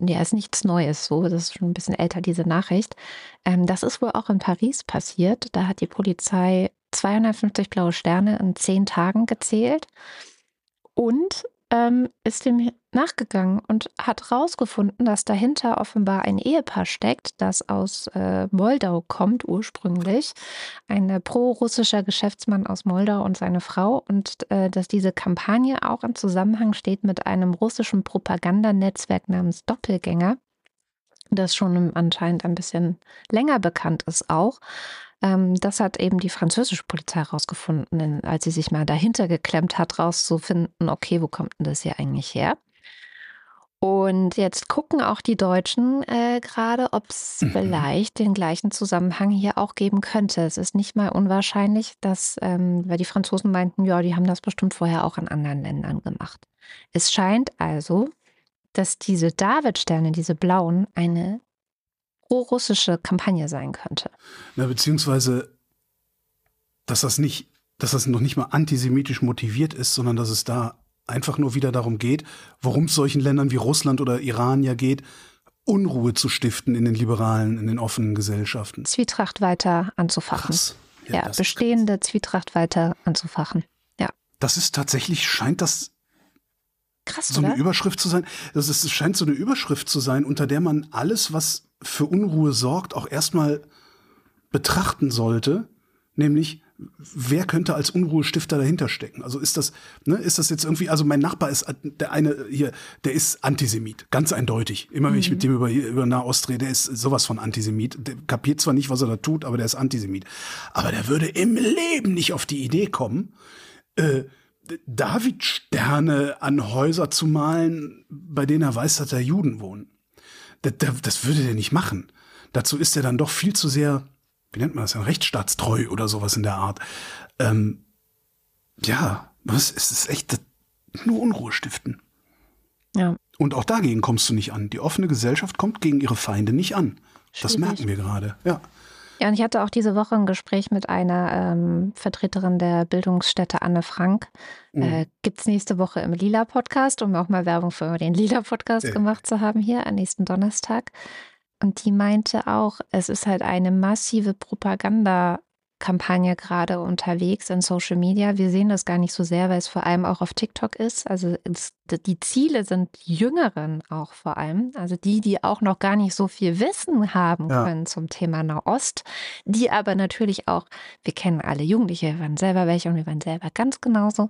ja, ist nichts Neues so. Das ist schon ein bisschen älter, diese Nachricht. Ähm, das ist wohl auch in Paris passiert. Da hat die Polizei 250 blaue Sterne in zehn Tagen gezählt und ähm, ist dem nachgegangen und hat rausgefunden, dass dahinter offenbar ein Ehepaar steckt, das aus äh, Moldau kommt ursprünglich. Ein äh, pro-russischer Geschäftsmann aus Moldau und seine Frau. Und äh, dass diese Kampagne auch im Zusammenhang steht mit einem russischen Propagandanetzwerk namens Doppelgänger, das schon anscheinend ein bisschen länger bekannt ist auch. Ähm, das hat eben die französische Polizei herausgefunden, als sie sich mal dahinter geklemmt hat, rauszufinden, okay, wo kommt denn das hier eigentlich her? Und jetzt gucken auch die Deutschen äh, gerade, ob es Mhm. vielleicht den gleichen Zusammenhang hier auch geben könnte. Es ist nicht mal unwahrscheinlich, dass, ähm, weil die Franzosen meinten, ja, die haben das bestimmt vorher auch in anderen Ländern gemacht. Es scheint also, dass diese Davidsterne, diese blauen, eine pro-russische Kampagne sein könnte. Na, beziehungsweise, dass das nicht, dass das noch nicht mal antisemitisch motiviert ist, sondern dass es da einfach nur wieder darum geht, worum es solchen Ländern wie Russland oder Iran ja geht, Unruhe zu stiften in den liberalen, in den offenen Gesellschaften. Zwietracht weiter anzufachen. Krass. Ja, ist bestehende Zwietracht weiter anzufachen. Ja, Das ist tatsächlich, scheint das krass, so eine oder? Überschrift zu sein. Das ist, scheint so eine Überschrift zu sein, unter der man alles, was für Unruhe sorgt, auch erstmal betrachten sollte. Nämlich, wer könnte als Unruhestifter dahinter stecken? Also ist das, ne, ist das jetzt irgendwie, also mein Nachbar ist äh, der eine hier, der ist Antisemit, ganz eindeutig. Immer wenn ich mit dem über, über Nahost rede, der ist sowas von Antisemit. Der kapiert zwar nicht, was er da tut, aber der ist Antisemit. Aber der würde im Leben nicht auf die Idee kommen, äh, David-Sterne an Häuser zu malen, bei denen er weiß, dass da Juden wohnen. Das, das, das würde der nicht machen. Dazu ist er dann doch viel zu sehr, wie nennt man das, denn, rechtsstaatstreu oder sowas in der Art. Ähm, ja, was, es ist echt das, nur Unruhe stiften. Ja, Und auch dagegen kommst du nicht an. Die offene Gesellschaft kommt gegen ihre Feinde nicht an. Das Schwierig. merken wir gerade. Ja. Ja, und ich hatte auch diese Woche ein Gespräch mit einer ähm, Vertreterin der Bildungsstätte Anne Frank. Mhm. Äh, Gibt es nächste Woche im Lila-Podcast, um auch mal Werbung für den Lila-Podcast Ja. gemacht zu haben hier am nächsten Donnerstag. Und die meinte auch, es ist halt eine massive Propagandakampagne gerade unterwegs in Social Media. Wir sehen das gar nicht so sehr, weil es vor allem auch auf TikTok ist. Also es, die Ziele sind Jüngeren auch vor allem. Also die, die auch noch gar nicht so viel Wissen haben Ja. können zum Thema Nahost, die aber natürlich auch, wir kennen alle Jugendliche, wir waren selber welche und wir waren selber ganz genauso,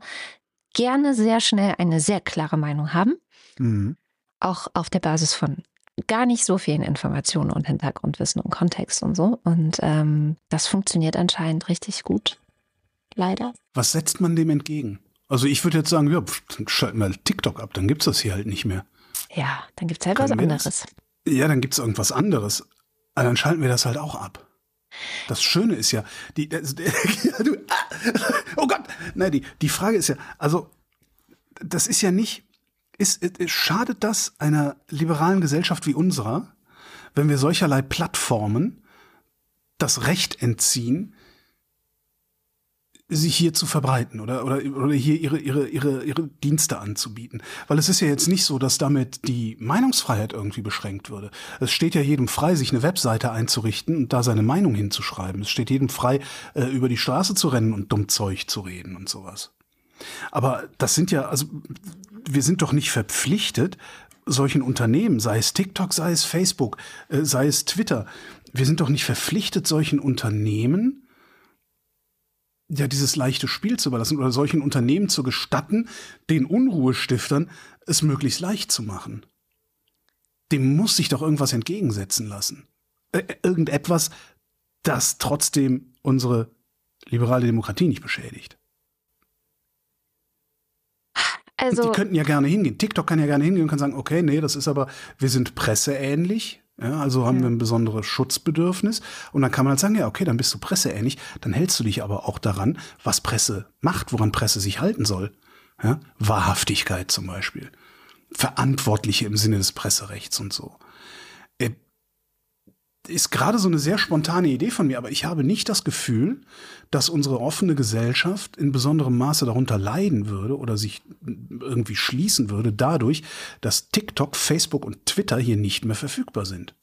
gerne sehr schnell eine sehr klare Meinung haben Mhm. auch auf der Basis von gar nicht so vielen Informationen und Hintergrundwissen und Kontext und so. Und ähm, das funktioniert anscheinend richtig gut. Leider. Was setzt man dem entgegen? Also ich würde jetzt sagen, ja, schalten wir TikTok ab, dann gibt's das hier halt nicht mehr. Ja, dann gibt es halt was Können wir das? anderes. Ja, dann gibt's irgendwas anderes. Aber dann schalten wir das halt auch ab. Das Schöne ist ja, die, das, du, ah, oh Gott, nein, die, die Frage ist ja, also das ist ja nicht, ist, ist, schadet das einer liberalen Gesellschaft wie unserer, wenn wir solcherlei Plattformen das Recht entziehen, sich hier zu verbreiten oder, oder, oder hier ihre, ihre, ihre, ihre Dienste anzubieten. Weil es ist ja jetzt nicht so, dass damit die Meinungsfreiheit irgendwie beschränkt würde. Es steht ja jedem frei, sich eine Webseite einzurichten und da seine Meinung hinzuschreiben. Es steht jedem frei, äh, über die Straße zu rennen und dumm Zeug zu reden und sowas. Aber das sind ja, also wir sind doch nicht verpflichtet, solchen Unternehmen, sei es TikTok, sei es Facebook, äh, sei es Twitter, wir sind doch nicht verpflichtet, solchen Unternehmen ja dieses leichte Spiel zu überlassen oder solchen Unternehmen zu gestatten, den Unruhestiftern es möglichst leicht zu machen. Dem muss sich doch irgendwas entgegensetzen lassen. Äh, irgendetwas, das trotzdem unsere liberale Demokratie nicht beschädigt. Und Also, die könnten ja gerne hingehen. TikTok kann ja gerne hingehen und kann sagen, okay, nee, das ist aber, wir sind presseähnlich. Ja, also haben wir ein besonderes Schutzbedürfnis. Und dann kann man halt sagen, ja, okay, dann bist du presseähnlich. Dann hältst du dich aber auch daran, was Presse macht, woran Presse sich halten soll. Ja, Wahrhaftigkeit zum Beispiel. Verantwortliche im Sinne des Presserechts und so. Ist gerade so eine sehr spontane Idee von mir, aber ich habe nicht das Gefühl, dass unsere offene Gesellschaft in besonderem Maße darunter leiden würde oder sich irgendwie schließen würde dadurch, dass TikTok, Facebook und Twitter hier nicht mehr verfügbar sind.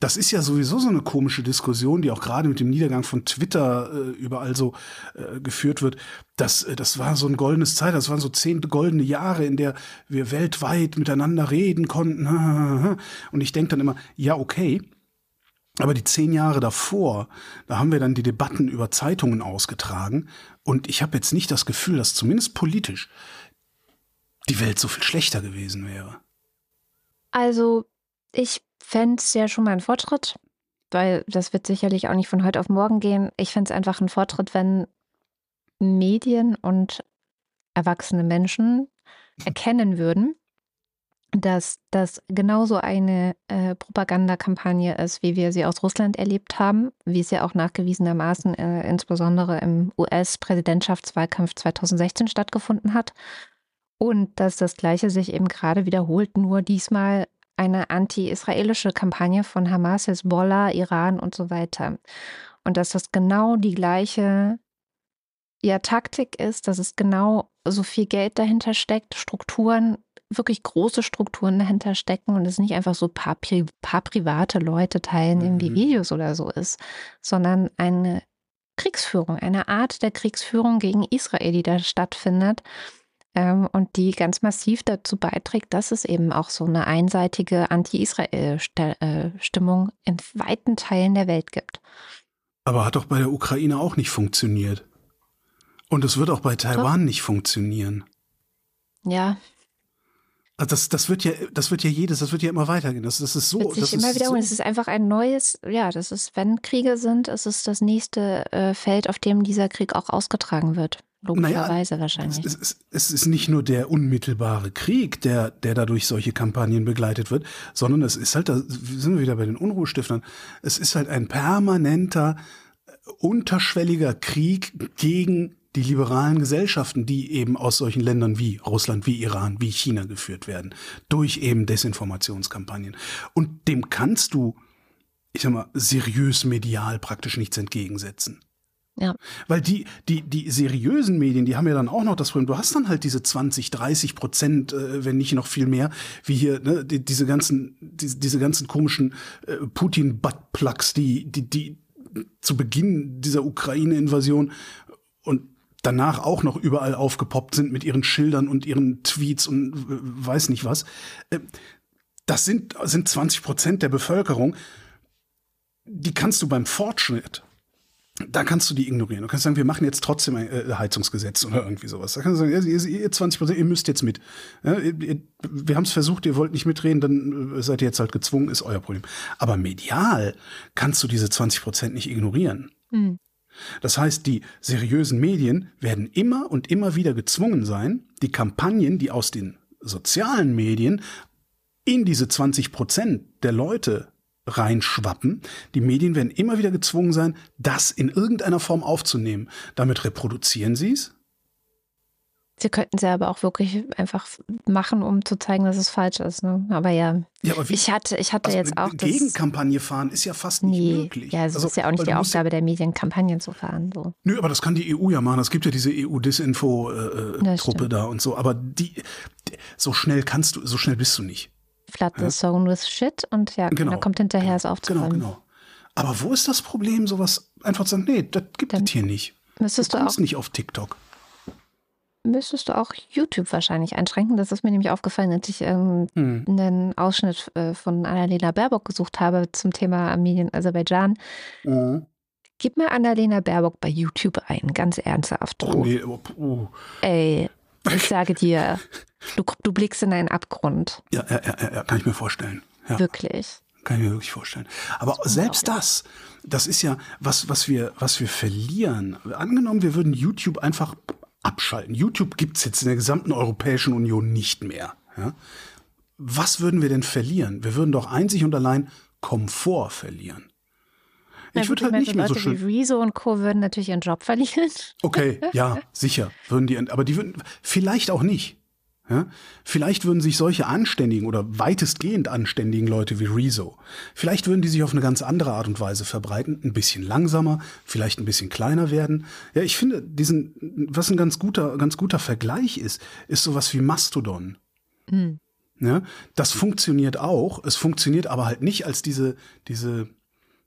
Das ist ja sowieso so eine komische Diskussion, die auch gerade mit dem Niedergang von Twitter äh, überall so äh, geführt wird. Das, äh, das war so ein goldenes Zeit, das waren so zehn goldene Jahre, in der wir weltweit miteinander reden konnten. Und ich denke dann immer, ja, okay. Aber die zehn Jahre davor, da haben wir dann die Debatten über Zeitungen ausgetragen. Und ich habe jetzt nicht das Gefühl, dass zumindest politisch die Welt so viel schlechter gewesen wäre. Also, ich fände es ja schon mal ein Fortschritt, weil das wird sicherlich auch nicht von heute auf morgen gehen. Ich fände es einfach ein Fortschritt, wenn Medien und erwachsene Menschen erkennen würden, dass das genauso eine äh, Propagandakampagne ist, wie wir sie aus Russland erlebt haben, wie es ja auch nachgewiesenermaßen äh, insbesondere im US-Präsidentschaftswahlkampf 2016 stattgefunden hat. Und dass das Gleiche sich eben gerade wiederholt, nur diesmal eine anti-israelische Kampagne von Hamas, Hezbollah, Iran und so weiter. Und dass das genau die gleiche ja, Taktik ist, dass es genau so viel Geld dahinter steckt, Strukturen, wirklich große Strukturen dahinter stecken und es nicht einfach so ein paar, paar private Leute teilen irgendwie mhm. Videos oder so ist, sondern eine Kriegsführung, eine Art der Kriegsführung gegen Israel, die da stattfindet ähm, und die ganz massiv dazu beiträgt, dass es eben auch so eine einseitige Anti-Israel-Stimmung in weiten Teilen der Welt gibt. Aber hat doch bei der Ukraine auch nicht funktioniert. Und es wird auch bei Taiwan doch. nicht funktionieren. Ja. Also das, das wird ja, das wird ja jedes, das wird ja immer weitergehen. Das, das ist so. Wird sich das immer wiederholen. So. Es ist einfach ein neues, ja, das ist, wenn Kriege sind, es ist das nächste äh, Feld, auf dem dieser Krieg auch ausgetragen wird. Logischerweise naja, wahrscheinlich. Es ist, es ist nicht nur der unmittelbare Krieg, der, der dadurch solche Kampagnen begleitet wird, sondern es ist halt, da sind wir wieder bei den Unruhestiftern, es ist halt ein permanenter, äh, unterschwelliger Krieg gegen die liberalen Gesellschaften, die eben aus solchen Ländern wie Russland, wie Iran, wie China geführt werden, durch eben Desinformationskampagnen. Und dem kannst du, ich sag mal, seriös medial praktisch nichts entgegensetzen. Ja. Weil die, die, die seriösen Medien, die haben ja dann auch noch das Problem, du hast dann halt diese 20, 30 Prozent, äh, wenn nicht noch viel mehr, wie hier, ne, die, diese ganzen, die, diese ganzen komischen äh, Putin-Buttplugs, die, die, die zu Beginn dieser Ukraine-Invasion und danach auch noch überall aufgepoppt sind mit ihren Schildern und ihren Tweets und äh, weiß nicht was. Äh, das sind, sind 20 Prozent der Bevölkerung. Die kannst du beim Fortschritt da kannst du die ignorieren. Du kannst sagen, wir machen jetzt trotzdem ein äh, Heizungsgesetz oder irgendwie sowas. Da kannst du sagen, ihr, ihr 20 Prozent, ihr müsst jetzt mit. Ja, ihr, wir haben es versucht, ihr wollt nicht mitreden, dann äh, seid ihr jetzt halt gezwungen, ist euer Problem. Aber medial kannst du diese 20 Prozent nicht ignorieren. Mhm. Das heißt, die seriösen Medien werden immer und immer wieder gezwungen sein, die Kampagnen, die aus den sozialen Medien in diese 20 Prozent der Leute reinschwappen. Die Medien werden immer wieder gezwungen sein, das in irgendeiner Form aufzunehmen. Damit reproduzieren sie es. Sie könnten sie aber auch wirklich einfach machen, um zu zeigen, dass es falsch ist. Ne? Aber ja, ja aber wie, ich hatte, ich hatte also jetzt auch das. Gegenkampagne fahren ist ja fast nicht nee, möglich. Ja, es also, ist ja auch nicht die Aufgabe der Medien, Kampagnen zu fahren. So. Nö, aber das kann die EU ja machen. Es gibt ja diese EU-Disinfo-Truppe äh, da und so. Aber die, so schnell kannst du, so schnell bist du nicht. Flood the Zone with Shit und ja, genau. kommt hinterher, es aufzuräumen. Genau, genau. Aber wo ist das Problem, sowas einfach zu sagen, nee, das gibt es hier nicht. Müsstest du, du auch nicht auf TikTok. Müsstest du auch YouTube wahrscheinlich einschränken. Das ist mir nämlich aufgefallen, als ich ähm, hm. einen Ausschnitt äh, von Annalena Baerbock gesucht habe zum Thema Armenien, Aserbaidschan. Mhm. Gib mir Annalena Baerbock bei YouTube ein, ganz ernsthaft. Oh, nee, oh, oh. Ey, ich sage dir, du, du blickst in einen Abgrund. Ja, ja, ja, ja kann ich mir vorstellen. Ja. Wirklich. Kann ich mir wirklich vorstellen. Aber selbst das, das ist ja was, was wir, was wir verlieren. Angenommen, wir würden YouTube einfach abschalten. YouTube gibt es jetzt in der gesamten Europäischen Union nicht mehr. Ja? Was würden wir denn verlieren? Wir würden doch einzig und allein Komfort verlieren. Ich würde halt nicht mehr Leute so schön. Wie Rezo und Co. würden natürlich ihren Job verlieren. Okay, ja, sicher. Würden die, aber die würden vielleicht auch nicht. Ja? Vielleicht würden sich solche anständigen oder weitestgehend anständigen Leute wie Rezo, vielleicht würden die sich auf eine ganz andere Art und Weise verbreiten, ein bisschen langsamer, vielleicht ein bisschen kleiner werden. Ja, ich finde, diesen, was ein ganz guter, ganz guter Vergleich ist, ist sowas wie Mastodon. Mhm. Ja, das funktioniert auch. Es funktioniert aber halt nicht als diese, diese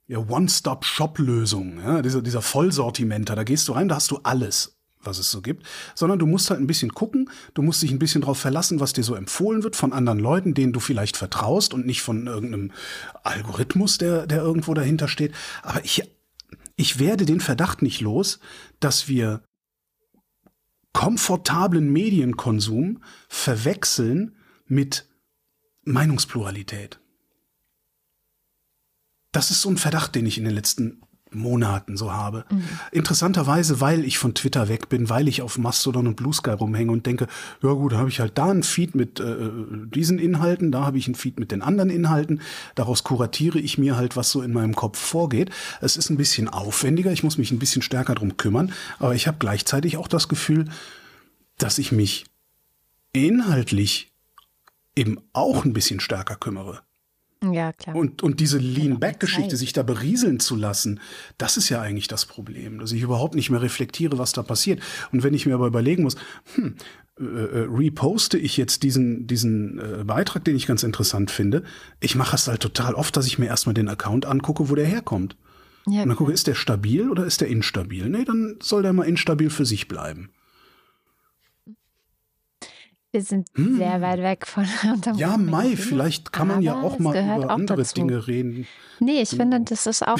ja, One-Stop-Shop-Lösung, ja, dieser, dieser Vollsortimenter. Da gehst du rein, da hast du alles was es so gibt, sondern du musst halt ein bisschen gucken, du musst dich ein bisschen darauf verlassen, was dir so empfohlen wird von anderen Leuten, denen du vielleicht vertraust und nicht von irgendeinem Algorithmus, der, der irgendwo dahinter steht. Aber ich, ich werde den Verdacht nicht los, dass wir komfortablen Medienkonsum verwechseln mit Meinungspluralität. Das ist so ein Verdacht, den ich in den letzten Monaten so habe. Mhm. Interessanterweise, weil ich von Twitter weg bin, weil ich auf Mastodon und Blue Sky rumhänge und denke, ja gut, da habe ich halt da einen Feed mit äh, diesen Inhalten, da habe ich einen Feed mit den anderen Inhalten. Daraus kuratiere ich mir halt, was so in meinem Kopf vorgeht. Es ist ein bisschen aufwendiger, ich muss mich ein bisschen stärker drum kümmern, aber ich habe gleichzeitig auch das Gefühl, dass ich mich inhaltlich eben auch ein bisschen stärker kümmere. Ja, klar. Und, und diese Lean-Back-Geschichte, sich da berieseln zu lassen, das ist ja eigentlich das Problem, dass ich überhaupt nicht mehr reflektiere, was da passiert. Und wenn ich mir aber überlegen muss, hm, äh, äh, reposte ich jetzt diesen, diesen äh, Beitrag, den ich ganz interessant finde, ich mache es halt total oft, dass ich mir erstmal den Account angucke, wo der herkommt. Ja, und dann gucke, ist der stabil oder ist der instabil? Nee, dann soll der mal instabil für sich bleiben. Wir sind hm. sehr weit weg von unserem Ja, Mai, vielleicht kann man ja auch mal über auch andere dazu. Dinge reden. Nee, ich finde, das ist auch,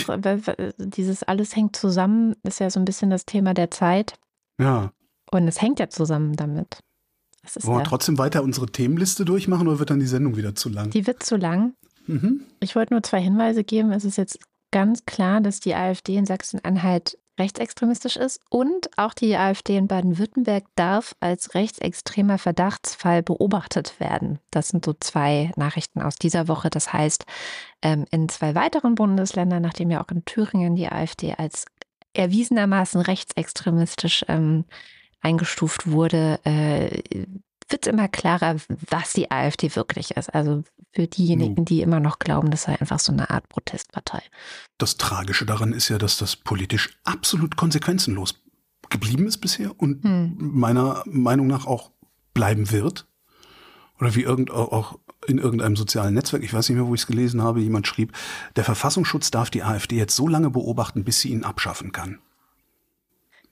dieses alles hängt zusammen, ist ja so ein bisschen das Thema der Zeit. Ja. Und es hängt ja zusammen damit. Wollen wir trotzdem weiter unsere Themenliste durchmachen oder wird dann die Sendung wieder zu lang? Die wird zu lang. Mhm. Ich wollte nur zwei Hinweise geben. Es ist jetzt ganz klar, dass die AfD in Sachsen-Anhalt rechtsextremistisch ist und auch die AfD in Baden-Württemberg darf als rechtsextremer Verdachtsfall beobachtet werden. Das sind so zwei Nachrichten aus dieser Woche. Das heißt, ähm, in zwei weiteren Bundesländern, nachdem ja auch in Thüringen die AfD als erwiesenermaßen rechtsextremistisch ähm, eingestuft wurde, äh, wird immer klarer, was die AfD wirklich ist. Also für diejenigen, die immer noch glauben, das sei einfach so eine Art Protestpartei. Das Tragische daran ist ja, dass das politisch absolut konsequenzenlos geblieben ist bisher und hm. meiner Meinung nach auch bleiben wird. Oder wie irgend, auch in irgendeinem sozialen Netzwerk, ich weiß nicht mehr, wo ich es gelesen habe, jemand schrieb, der Verfassungsschutz darf die AfD jetzt so lange beobachten, bis sie ihn abschaffen kann.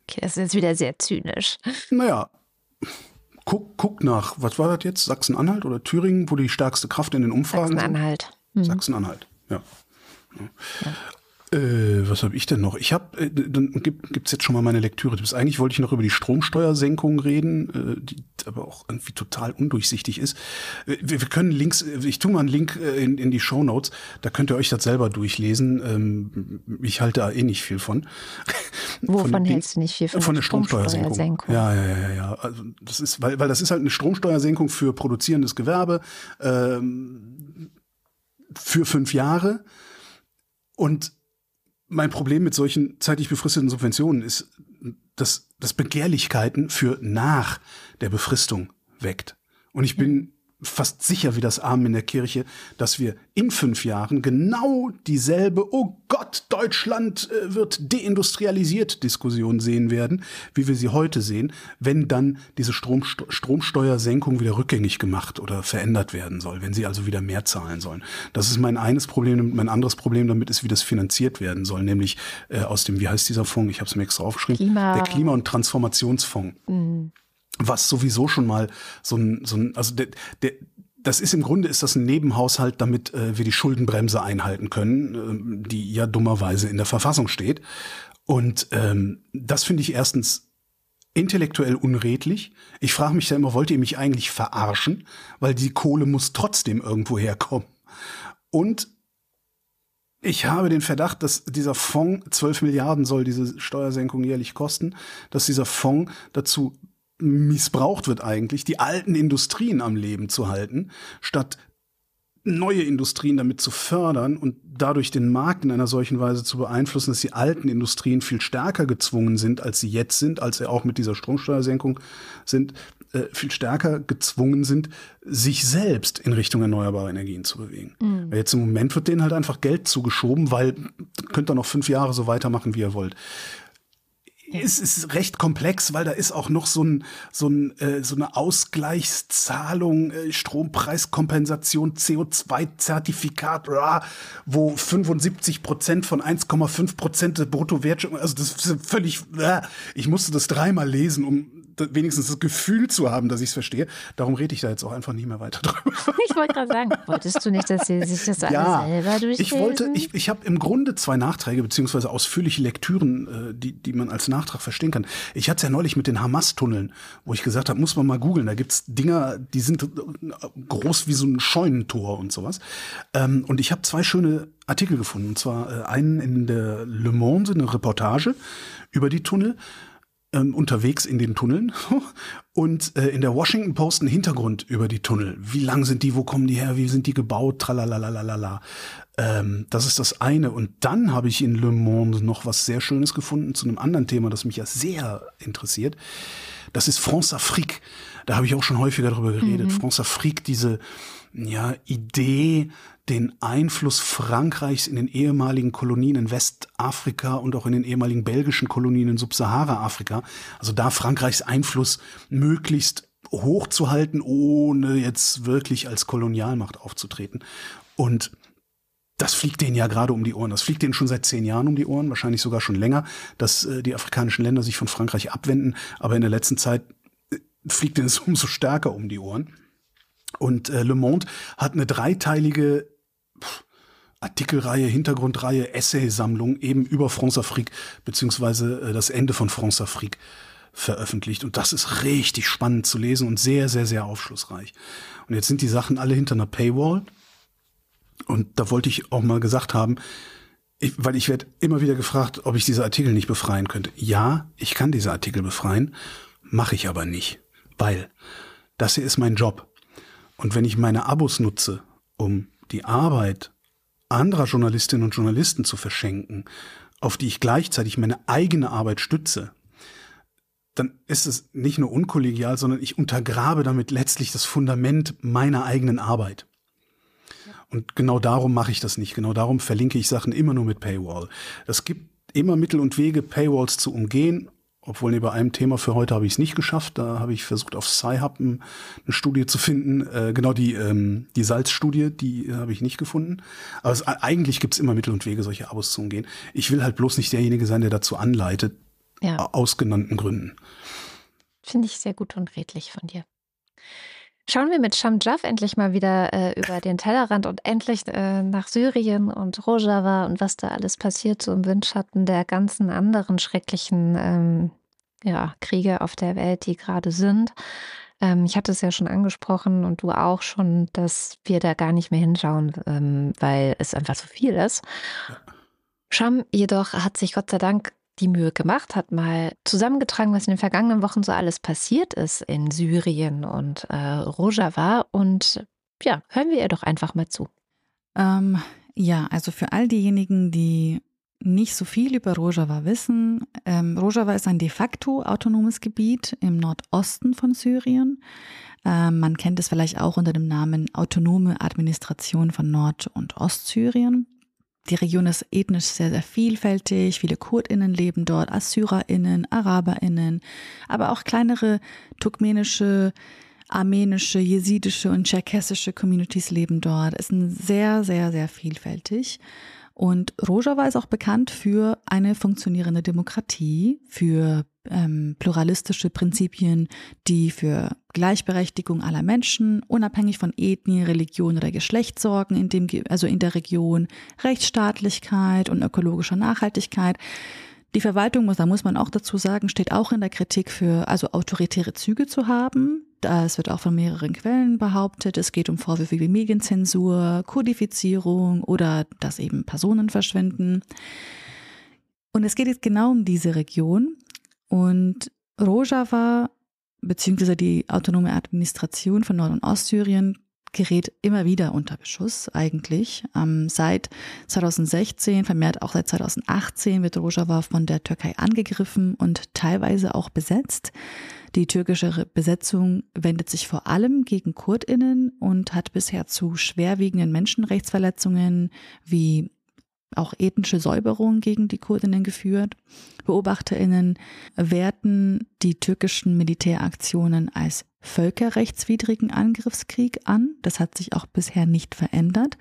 Okay, das ist jetzt wieder sehr zynisch. Naja, guck, guck nach, was war das jetzt? Sachsen-Anhalt oder Thüringen, wo die stärkste Kraft in den Umfragen Sachsen-Anhalt. Mhm. Sachsen-Anhalt, ja. ja. Äh, was habe ich denn noch? Ich habe, äh, dann gibt es jetzt schon mal meine Lektüre. Eigentlich wollte ich noch über die Stromsteuersenkung reden, äh, die aber auch irgendwie total undurchsichtig ist. Äh, wir, wir können Links, äh, ich tue mal einen Link in, in die Show Notes, da könnt ihr euch das selber durchlesen. Ähm, ich halte da eh nicht viel von. Wovon von hältst du nicht viel von? Von der Stromsteuersenkung. Stromsteuersenkung. Ja, ja, ja, ja. Also das ist, weil, weil das ist halt eine Stromsteuersenkung für produzierendes Gewerbe ähm, für fünf Jahre. Und mein Problem mit solchen zeitlich befristeten Subventionen ist, dass das Begehrlichkeiten für nach der Befristung weckt. Und ich bin fast sicher wie das Amen in der Kirche, dass wir in fünf Jahren genau dieselbe, oh Gott, Deutschland äh, wird deindustrialisiert Diskussion sehen werden, wie wir sie heute sehen, wenn dann diese Strom, Stromsteuersenkung wieder rückgängig gemacht oder verändert werden soll, wenn sie also wieder mehr zahlen sollen. Das ist mein eines Problem. Mein anderes Problem damit ist, wie das finanziert werden soll, nämlich äh, aus dem, wie heißt dieser Fonds? Ich habe es mir extra aufgeschrieben. Klima. Der Klima- und Transformationsfonds. Mhm was sowieso schon mal so ein, so ein also der, der, das ist im Grunde ist das ein Nebenhaushalt, damit äh, wir die Schuldenbremse einhalten können, äh, die ja dummerweise in der Verfassung steht. Und ähm, das finde ich erstens intellektuell unredlich. Ich frage mich ja immer, wollt ihr mich eigentlich verarschen? Weil die Kohle muss trotzdem irgendwo herkommen. Und ich habe den Verdacht, dass dieser Fonds, 12 Milliarden soll diese Steuersenkung jährlich kosten, dass dieser Fonds dazu missbraucht wird eigentlich, die alten Industrien am Leben zu halten, statt neue Industrien damit zu fördern und dadurch den Markt in einer solchen Weise zu beeinflussen, dass die alten Industrien viel stärker gezwungen sind, als sie jetzt sind, als sie auch mit dieser Stromsteuersenkung sind, äh, viel stärker gezwungen sind, sich selbst in Richtung erneuerbare Energien zu bewegen. Mhm. Jetzt im Moment wird denen halt einfach Geld zugeschoben, weil könnt ihr noch fünf Jahre so weitermachen, wie ihr wollt. Es ist recht komplex, weil da ist auch noch so, ein, so, ein, äh, so eine Ausgleichszahlung, äh, Strompreiskompensation, CO2-Zertifikat, wo 75 Prozent von 1,5 Prozent der Bruttowertschöpfung, also das ist völlig, äh, ich musste das dreimal lesen, um wenigstens das Gefühl zu haben, dass ich es verstehe. Darum rede ich da jetzt auch einfach nicht mehr weiter drüber. Ich wollte gerade sagen, wolltest du nicht, dass sie sich das ja, alles selber durchlesen? Ich wollte, ich, ich habe im Grunde zwei Nachträge beziehungsweise ausführliche Lektüren, äh, die, die man als Nachtrag verstehen kann. Ich hatte es ja neulich mit den Hamas-Tunneln, wo ich gesagt habe, muss man mal googeln. Da gibt's Dinger, die sind groß wie so ein Scheunentor und sowas. Ähm, und ich habe zwei schöne Artikel gefunden. Und zwar äh, einen in der Le Monde, eine Reportage über die Tunnel ähm, unterwegs in den Tunneln und äh, in der Washington Post ein Hintergrund über die Tunnel. Wie lang sind die, wo kommen die her, wie sind die gebaut, tralalalala. Ähm, das ist das eine. Und dann habe ich in Le Monde noch was sehr Schönes gefunden zu einem anderen Thema, das mich ja sehr interessiert. Das ist France Afrique. Da habe ich auch schon häufiger darüber geredet. Mhm. France Afrique, diese ja, Idee, den Einfluss Frankreichs in den ehemaligen Kolonien in Westafrika und auch in den ehemaligen belgischen Kolonien in Subsahara-Afrika, also da Frankreichs Einfluss möglichst hochzuhalten, ohne jetzt wirklich als Kolonialmacht aufzutreten. Und das fliegt denen ja gerade um die Ohren. Das fliegt denen schon seit zehn Jahren um die Ohren, wahrscheinlich sogar schon länger, dass äh, die afrikanischen Länder sich von Frankreich abwenden. Aber in der letzten Zeit äh, fliegt denen es umso stärker um die Ohren. Und äh, Le Monde hat eine dreiteilige Artikelreihe, Hintergrundreihe, Essaysammlung eben über France Afrique beziehungsweise äh, das Ende von France Afrique veröffentlicht. Und das ist richtig spannend zu lesen und sehr, sehr, sehr aufschlussreich. Und jetzt sind die Sachen alle hinter einer Paywall. Und da wollte ich auch mal gesagt haben, ich, weil ich werde immer wieder gefragt, ob ich diese Artikel nicht befreien könnte. Ja, ich kann diese Artikel befreien, mache ich aber nicht, weil das hier ist mein Job. Und wenn ich meine Abos nutze, um die Arbeit anderer Journalistinnen und Journalisten zu verschenken, auf die ich gleichzeitig meine eigene Arbeit stütze, dann ist es nicht nur unkollegial, sondern ich untergrabe damit letztlich das Fundament meiner eigenen Arbeit. Und genau darum mache ich das nicht. Genau darum verlinke ich Sachen immer nur mit Paywall. Es gibt immer Mittel und Wege, Paywalls zu umgehen obwohl nee, bei einem Thema für heute habe ich es nicht geschafft. Da habe ich versucht, auf Sci-Hub eine Studie zu finden. Äh, genau die, ähm, die Salzstudie, die habe ich nicht gefunden. Aber es, eigentlich gibt es immer Mittel und Wege, solche Abos zu umgehen. Ich will halt bloß nicht derjenige sein, der dazu anleitet, ja. aus genannten Gründen. Finde ich sehr gut und redlich von dir. Schauen wir mit Sham Jaff endlich mal wieder äh, über den Tellerrand und endlich äh, nach Syrien und Rojava und was da alles passiert, so im Windschatten der ganzen anderen schrecklichen ähm, ja, Kriege auf der Welt, die gerade sind. Ähm, ich hatte es ja schon angesprochen und du auch schon, dass wir da gar nicht mehr hinschauen, ähm, weil es einfach so viel ist. Sham jedoch hat sich Gott sei Dank die Mühe gemacht, hat mal zusammengetragen, was in den vergangenen Wochen so alles passiert ist in Syrien und äh, Rojava. Und ja, hören wir ihr doch einfach mal zu. Ähm, ja, also für all diejenigen, die nicht so viel über Rojava wissen, ähm, Rojava ist ein de facto autonomes Gebiet im Nordosten von Syrien. Ähm, man kennt es vielleicht auch unter dem Namen Autonome Administration von Nord- und Ostsyrien. Die Region ist ethnisch sehr, sehr vielfältig. Viele KurdInnen leben dort, AssyrerInnen, AraberInnen, aber auch kleinere turkmenische, armenische, jesidische und tscherkessische Communities leben dort. Es ist sehr, sehr, sehr vielfältig. Und Rojava ist auch bekannt für eine funktionierende Demokratie, für ähm, pluralistische Prinzipien, die für Gleichberechtigung aller Menschen, unabhängig von Ethnie, Religion oder Geschlecht sorgen, in dem, also in der Region, Rechtsstaatlichkeit und ökologischer Nachhaltigkeit. Die Verwaltung, da muss man auch dazu sagen, steht auch in der Kritik für, also autoritäre Züge zu haben. Das wird auch von mehreren Quellen behauptet. Es geht um Vorwürfe wie Medienzensur, Kodifizierung oder dass eben Personen verschwinden. Und es geht jetzt genau um diese Region. Und Rojava beziehungsweise die autonome Administration von Nord- und Ostsyrien gerät immer wieder unter Beschuss eigentlich. Ähm, seit 2016, vermehrt auch seit 2018 wird Rojava von der Türkei angegriffen und teilweise auch besetzt. Die türkische Besetzung wendet sich vor allem gegen Kurdinnen und hat bisher zu schwerwiegenden Menschenrechtsverletzungen wie auch ethnische Säuberungen gegen die Kurdinnen geführt. Beobachterinnen werten die türkischen Militäraktionen als völkerrechtswidrigen Angriffskrieg an. Das hat sich auch bisher nicht verändert.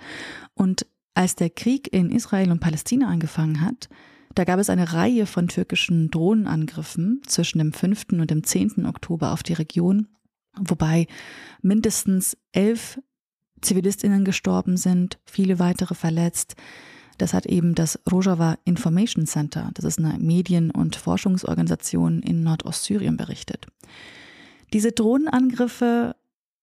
Und als der Krieg in Israel und Palästina angefangen hat, da gab es eine Reihe von türkischen Drohnenangriffen zwischen dem 5. und dem 10. Oktober auf die Region, wobei mindestens elf Zivilistinnen gestorben sind, viele weitere verletzt. Das hat eben das Rojava Information Center, das ist eine Medien- und Forschungsorganisation in Nordostsyrien berichtet. Diese Drohnenangriffe,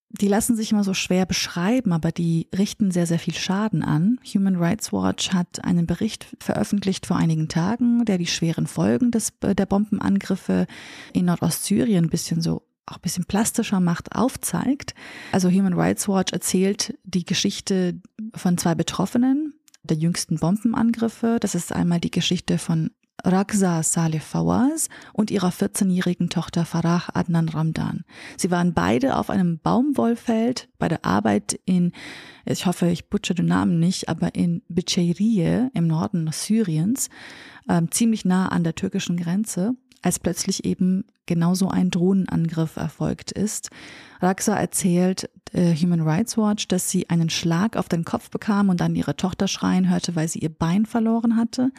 die lassen sich immer so schwer beschreiben, aber die richten sehr, sehr viel Schaden an. Human Rights Watch hat einen Bericht veröffentlicht vor einigen Tagen, der die schweren Folgen des, der Bombenangriffe in Nordostsyrien ein bisschen so auch ein bisschen plastischer macht, aufzeigt. Also Human Rights Watch erzählt die Geschichte von zwei Betroffenen der jüngsten Bombenangriffe. Das ist einmal die Geschichte von Raksa Saleh Fawaz und ihrer 14-jährigen Tochter Farah Adnan Ramdan. Sie waren beide auf einem Baumwollfeld bei der Arbeit in, ich hoffe, ich butcher den Namen nicht, aber in Bicheirie im Norden Syriens, äh, ziemlich nah an der türkischen Grenze, als plötzlich eben genauso ein Drohnenangriff erfolgt ist. Raksa erzählt äh, Human Rights Watch, dass sie einen Schlag auf den Kopf bekam und dann ihre Tochter schreien hörte, weil sie ihr Bein verloren hatte.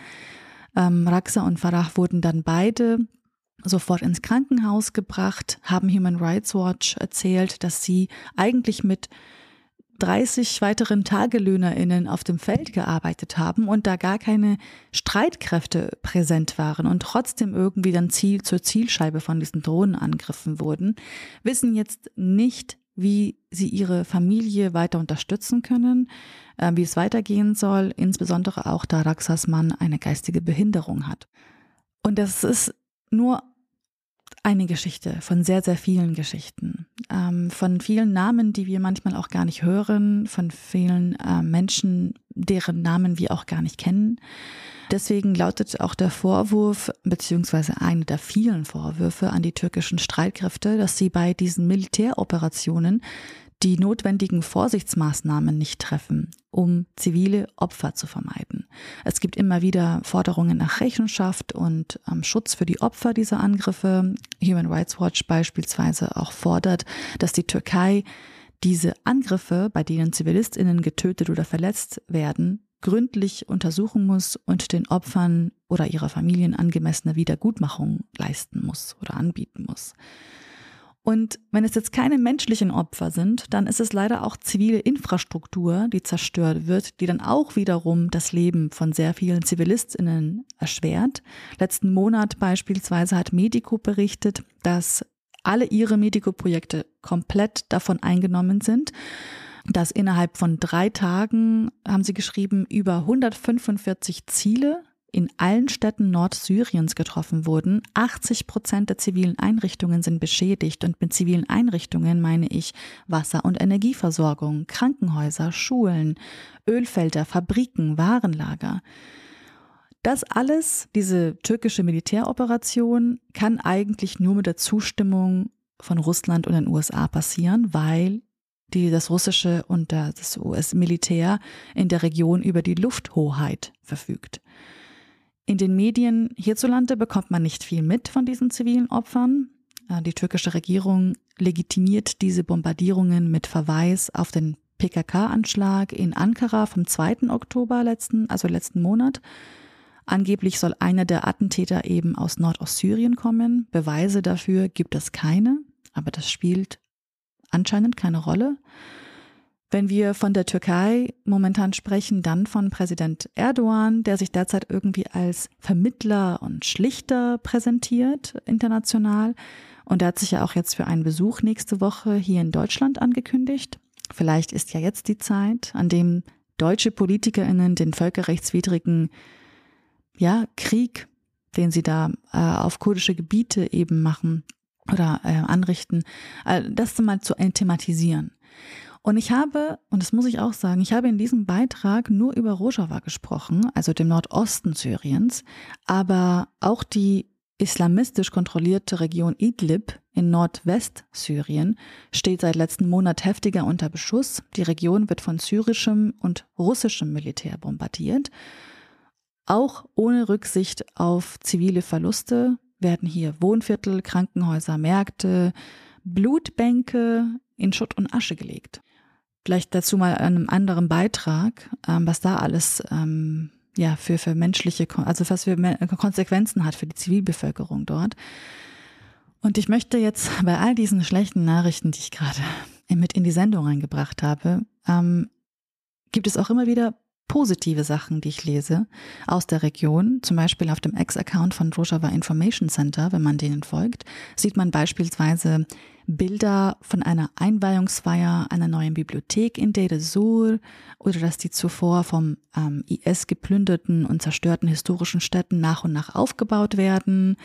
Ähm, Raksa und Farah wurden dann beide sofort ins Krankenhaus gebracht, haben Human Rights Watch erzählt, dass sie eigentlich mit 30 weiteren TagelöhnerInnen auf dem Feld gearbeitet haben und da gar keine Streitkräfte präsent waren und trotzdem irgendwie dann Ziel zur Zielscheibe von diesen Drohnenangriffen wurden, wissen jetzt nicht, wie sie ihre Familie weiter unterstützen können, äh, wie es weitergehen soll, insbesondere auch da Raxas Mann eine geistige Behinderung hat. Und das ist nur eine Geschichte von sehr, sehr vielen Geschichten, ähm, von vielen Namen, die wir manchmal auch gar nicht hören, von vielen äh, Menschen, deren Namen wir auch gar nicht kennen. Deswegen lautet auch der Vorwurf, beziehungsweise eine der vielen Vorwürfe an die türkischen Streitkräfte, dass sie bei diesen Militäroperationen die notwendigen Vorsichtsmaßnahmen nicht treffen, um zivile Opfer zu vermeiden. Es gibt immer wieder Forderungen nach Rechenschaft und ähm, Schutz für die Opfer dieser Angriffe. Human Rights Watch beispielsweise auch fordert, dass die Türkei diese Angriffe, bei denen Zivilistinnen getötet oder verletzt werden, gründlich untersuchen muss und den Opfern oder ihrer Familien angemessene Wiedergutmachung leisten muss oder anbieten muss. Und wenn es jetzt keine menschlichen Opfer sind, dann ist es leider auch zivile Infrastruktur, die zerstört wird, die dann auch wiederum das Leben von sehr vielen Zivilistinnen erschwert. Letzten Monat beispielsweise hat Medico berichtet, dass alle ihre Medico-Projekte komplett davon eingenommen sind dass innerhalb von drei Tagen, haben sie geschrieben, über 145 Ziele in allen Städten Nordsyriens getroffen wurden. 80 Prozent der zivilen Einrichtungen sind beschädigt und mit zivilen Einrichtungen meine ich Wasser- und Energieversorgung, Krankenhäuser, Schulen, Ölfelder, Fabriken, Warenlager. Das alles, diese türkische Militäroperation, kann eigentlich nur mit der Zustimmung von Russland und den USA passieren, weil die das russische und das US-Militär in der Region über die Lufthoheit verfügt. In den Medien hierzulande bekommt man nicht viel mit von diesen zivilen Opfern. Äh, die türkische Regierung legitimiert diese Bombardierungen mit Verweis auf den PKK-Anschlag in Ankara vom 2. Oktober letzten, also letzten Monat. Angeblich soll einer der Attentäter eben aus Nordostsyrien kommen. Beweise dafür gibt es keine, aber das spielt anscheinend keine Rolle. Wenn wir von der Türkei momentan sprechen, dann von Präsident Erdogan, der sich derzeit irgendwie als Vermittler und Schlichter präsentiert international. Und er hat sich ja auch jetzt für einen Besuch nächste Woche hier in Deutschland angekündigt. Vielleicht ist ja jetzt die Zeit, an dem deutsche PolitikerInnen den völkerrechtswidrigen ja, Krieg, den sie da äh, auf kurdische Gebiete eben machen oder äh, anrichten, äh, das mal zu thematisieren. Und ich habe, und das muss ich auch sagen, ich habe in diesem Beitrag nur über Rojava gesprochen, also dem Nordosten Syriens, aber auch die islamistisch kontrollierte Region Idlib in Nordwestsyrien steht seit letzten Monat heftiger unter Beschuss. Die Region wird von syrischem und russischem Militär bombardiert. Auch ohne Rücksicht auf zivile Verluste werden hier Wohnviertel, Krankenhäuser, Märkte, Blutbänke in Schutt und Asche gelegt. Vielleicht dazu mal einem anderen Beitrag, ähm, was da alles ähm, ja für, für menschliche, also was für Konsequenzen hat für die Zivilbevölkerung dort. Und ich möchte jetzt bei all diesen schlechten Nachrichten, die ich gerade mit in die Sendung reingebracht habe, ähm, gibt es auch immer wieder positive Sachen, die ich lese aus der Region. Zum Beispiel auf dem Ex-Account von Rojava Information Center, wenn man denen folgt, sieht man beispielsweise Bilder von einer Einweihungsfeier einer neuen Bibliothek in Deir Sur oder dass die zuvor vom ähm, IS geplünderten und zerstörten historischen Städten nach und nach aufgebaut werden.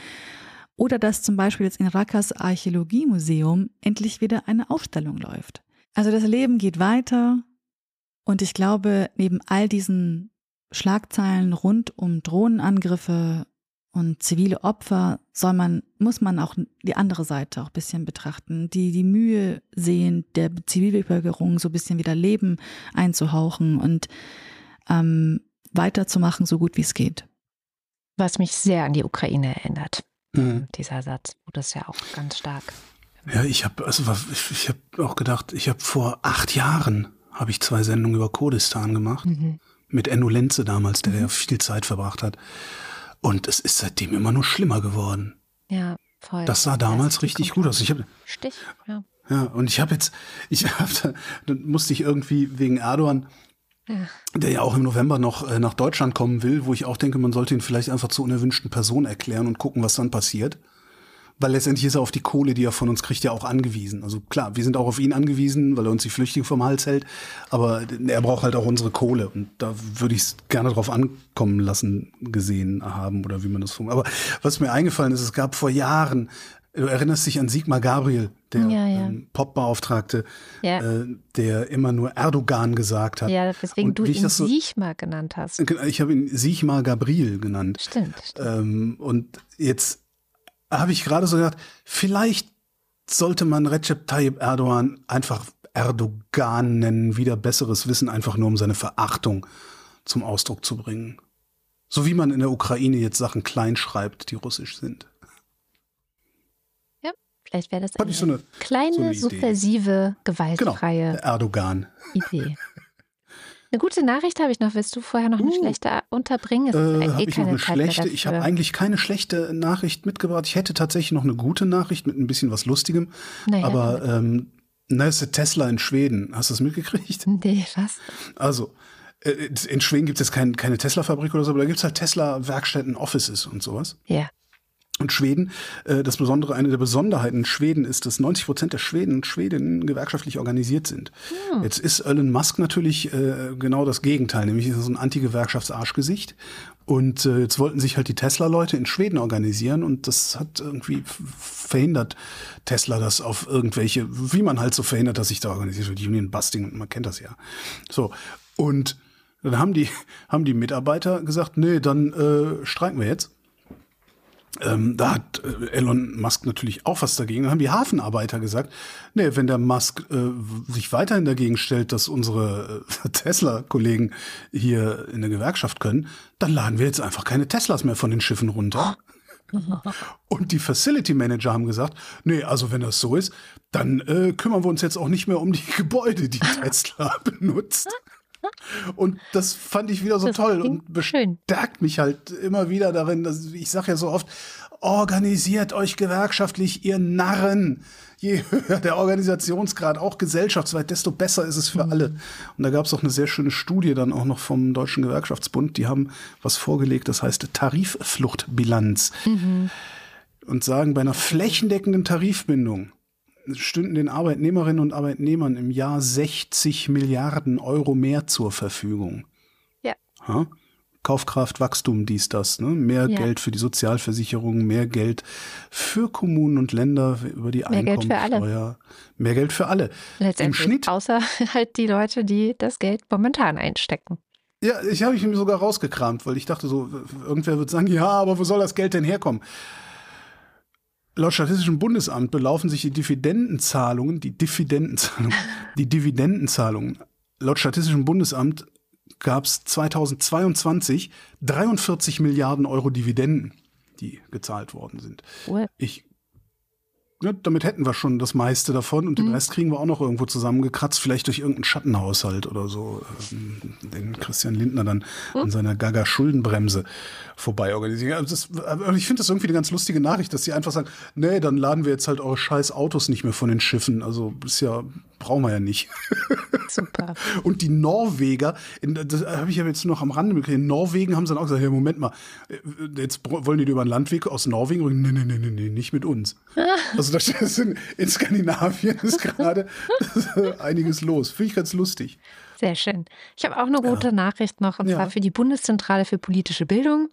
Oder dass zum Beispiel jetzt in Rakas Archäologiemuseum endlich wieder eine Ausstellung läuft. Also das Leben geht weiter, und ich glaube, neben all diesen Schlagzeilen rund um Drohnenangriffe und zivile Opfer soll man, muss man auch die andere Seite auch ein bisschen betrachten, die die Mühe sehen, der Zivilbevölkerung so ein bisschen wieder Leben einzuhauchen und ähm, weiterzumachen, so gut wie es geht. Was mich sehr an die Ukraine erinnert, mhm. dieser Satz, wo das ja auch ganz stark. Ja, ich habe also ich habe auch gedacht, ich habe vor acht Jahren habe ich zwei Sendungen über Kurdistan gemacht. Mhm. Mit Enno Lenze damals, der mhm. ja viel Zeit verbracht hat. Und es ist seitdem immer nur schlimmer geworden. Ja, voll. Das sah damals richtig gut aus. Ich hab, Stich, ja. Ja, und ich habe jetzt, ich hab, dann musste ich irgendwie wegen Erdogan, ja. der ja auch im November noch äh, nach Deutschland kommen will, wo ich auch denke, man sollte ihn vielleicht einfach zur unerwünschten Person erklären und gucken, was dann passiert weil letztendlich ist er auf die Kohle, die er von uns kriegt, ja auch angewiesen. Also klar, wir sind auch auf ihn angewiesen, weil er uns die Flüchtlinge vom Hals hält, aber er braucht halt auch unsere Kohle und da würde ich es gerne drauf ankommen lassen, gesehen haben oder wie man das funktioniert. Aber was mir eingefallen ist, es gab vor Jahren Du erinnerst dich an Sigmar Gabriel, der ja, ja. Ähm, Popbeauftragte, ja. äh, der immer nur Erdogan gesagt hat. Ja, weswegen du ihn so, Sigmar genannt hast. Ich habe ihn Sigmar Gabriel genannt. Stimmt. stimmt. Ähm, und jetzt habe ich gerade so gedacht, vielleicht sollte man Recep Tayyip Erdogan einfach Erdogan nennen, wieder besseres Wissen, einfach nur um seine Verachtung zum Ausdruck zu bringen. So wie man in der Ukraine jetzt Sachen klein schreibt, die russisch sind. Ja, vielleicht wäre das eine, so eine kleine, so eine subversive, gewaltfreie genau, Erdogan. Idee. Eine gute Nachricht habe ich noch. Willst du vorher noch eine uh, schlechte unterbringen? Es äh, eh ich noch eine Zeit schlechte? Ich habe eigentlich keine schlechte Nachricht mitgebracht. Ich hätte tatsächlich noch eine gute Nachricht mit ein bisschen was Lustigem. Naja, aber ähm, na, ist Tesla in Schweden. Hast du das mitgekriegt? Nee, was? Also, äh, in Schweden gibt es jetzt kein, keine Tesla-Fabrik oder so, aber da gibt es halt Tesla-Werkstätten, Offices und sowas. Ja. Und Schweden, äh, das Besondere, eine der Besonderheiten in Schweden ist, dass 90 Prozent der Schweden und Schwedinnen gewerkschaftlich organisiert sind. Hm. Jetzt ist Elon Musk natürlich äh, genau das Gegenteil, nämlich ist so ein Anti-Gewerkschafts-Arschgesicht. Und äh, jetzt wollten sich halt die Tesla-Leute in Schweden organisieren und das hat irgendwie verhindert Tesla das auf irgendwelche, wie man halt so verhindert, dass sich da organisiert wird, Union Busting, man kennt das ja. So. Und dann haben die, haben die Mitarbeiter gesagt, nee, dann äh, streiken wir jetzt. Ähm, da hat äh, Elon Musk natürlich auch was dagegen. Dann haben die Hafenarbeiter gesagt, nee, wenn der Musk äh, sich weiterhin dagegen stellt, dass unsere äh, Tesla-Kollegen hier in der Gewerkschaft können, dann laden wir jetzt einfach keine Teslas mehr von den Schiffen runter. Und die Facility Manager haben gesagt, nee, also wenn das so ist, dann äh, kümmern wir uns jetzt auch nicht mehr um die Gebäude, die Tesla benutzt. Und das fand ich wieder so das toll und bestärkt mich halt immer wieder darin, dass ich sage ja so oft, organisiert euch gewerkschaftlich, ihr Narren. Je höher der Organisationsgrad, auch gesellschaftsweit, desto besser ist es für mhm. alle. Und da gab es auch eine sehr schöne Studie dann auch noch vom Deutschen Gewerkschaftsbund. Die haben was vorgelegt, das heißt Tariffluchtbilanz. Mhm. Und sagen, bei einer flächendeckenden Tarifbindung stünden den Arbeitnehmerinnen und Arbeitnehmern im Jahr 60 Milliarden Euro mehr zur Verfügung. Ja. Ha? Kaufkraft, Wachstum, dies, das. Ne? Mehr Ja. Geld für die Sozialversicherung, mehr Geld für Kommunen und Länder über die Mehr Geld für alle. Einkommensteuer. Mehr Geld für alle. Letztendlich. Schnitt- Außer halt die Leute, die das Geld momentan einstecken. Ja, ich habe ich mir sogar rausgekramt, weil ich dachte so, irgendwer wird sagen, ja, aber wo soll das Geld denn herkommen? Laut Statistischem Bundesamt belaufen sich die Dividendenzahlungen, die Dividendenzahlungen, die Dividendenzahlungen. Laut Statistischem Bundesamt gab es 2022 43 Milliarden Euro Dividenden, die gezahlt worden sind. Ich, ne, damit hätten wir schon das meiste davon und den Rest kriegen wir auch noch irgendwo zusammengekratzt, vielleicht durch irgendeinen Schattenhaushalt oder so, ähm, den Christian Lindner dann an seiner Gaga-Schuldenbremse vorbei organisiert. Also das, ich finde das irgendwie eine ganz lustige Nachricht, dass sie einfach sagen, nee, dann laden wir jetzt halt eure scheiß Autos nicht mehr von den Schiffen. Also ist ja, brauchen wir ja nicht. Super. Und die Norweger, das habe ich ja jetzt noch am Rande mitgekriegt, in Norwegen haben sie dann auch gesagt, hey, Moment mal, äh, jetzt wollen die über einen Landweg aus Norwegen? Und Nee, nee, nee, nee, nee, nicht mit uns. Also das ist in, in Skandinavien ist gerade einiges los. Finde ich ganz lustig. Sehr schön. Ich habe auch eine gute Nachricht noch, und Ja. zwar für die Bundeszentrale für politische Bildung.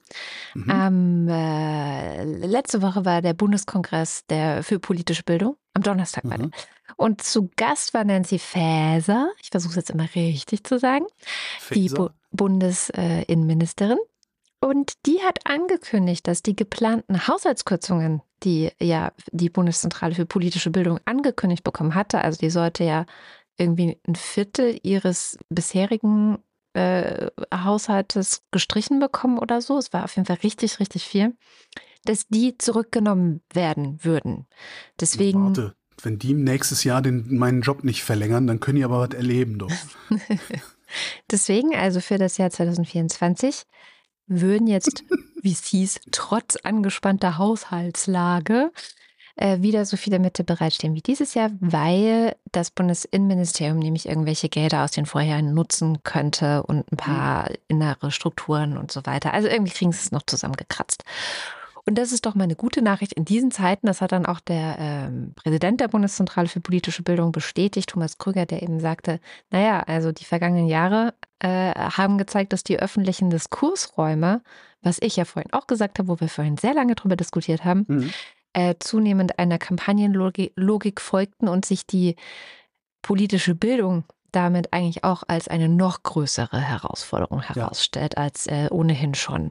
Mhm. Ähm, äh, letzte Woche war der Bundeskongress der, für politische Bildung. Am Donnerstag war der. Mhm. Und zu Gast war Nancy Faeser. Ich versuche es jetzt immer richtig zu sagen. Die Bu. Bundesinnenministerin. Und die hat angekündigt, dass die geplanten Haushaltskürzungen, die ja die Bundeszentrale für politische Bildung angekündigt bekommen hatte, also die sollte ja irgendwie ein Viertel ihres bisherigen äh, Haushaltes gestrichen bekommen oder so. Es war auf jeden Fall richtig, richtig viel, dass die zurückgenommen werden würden. Deswegen. Warte, wenn die nächstes Jahr den, meinen Job nicht verlängern, dann können die aber was erleben, doch. Deswegen, also für das Jahr 2024, würden jetzt, wie es hieß, trotz angespannter Haushaltslage wieder so viele Mittel bereitstehen wie dieses Jahr, weil das Bundesinnenministerium nämlich irgendwelche Gelder aus den Vorjahren nutzen könnte und ein paar innere Strukturen und so weiter. Also irgendwie kriegen sie es noch zusammengekratzt. Und das ist doch mal eine gute Nachricht in diesen Zeiten. Das hat dann auch der ähm, Präsident der Bundeszentrale für politische Bildung bestätigt, Thomas Krüger, der eben sagte, naja, also die vergangenen Jahre äh, haben gezeigt, dass die öffentlichen Diskursräume, was ich ja vorhin auch gesagt habe, wo wir vorhin sehr lange drüber diskutiert haben, Mhm. Äh, zunehmend einer Kampagnenlogik Logik folgten und sich die politische Bildung damit eigentlich auch als eine noch größere Herausforderung herausstellt als äh, ohnehin schon.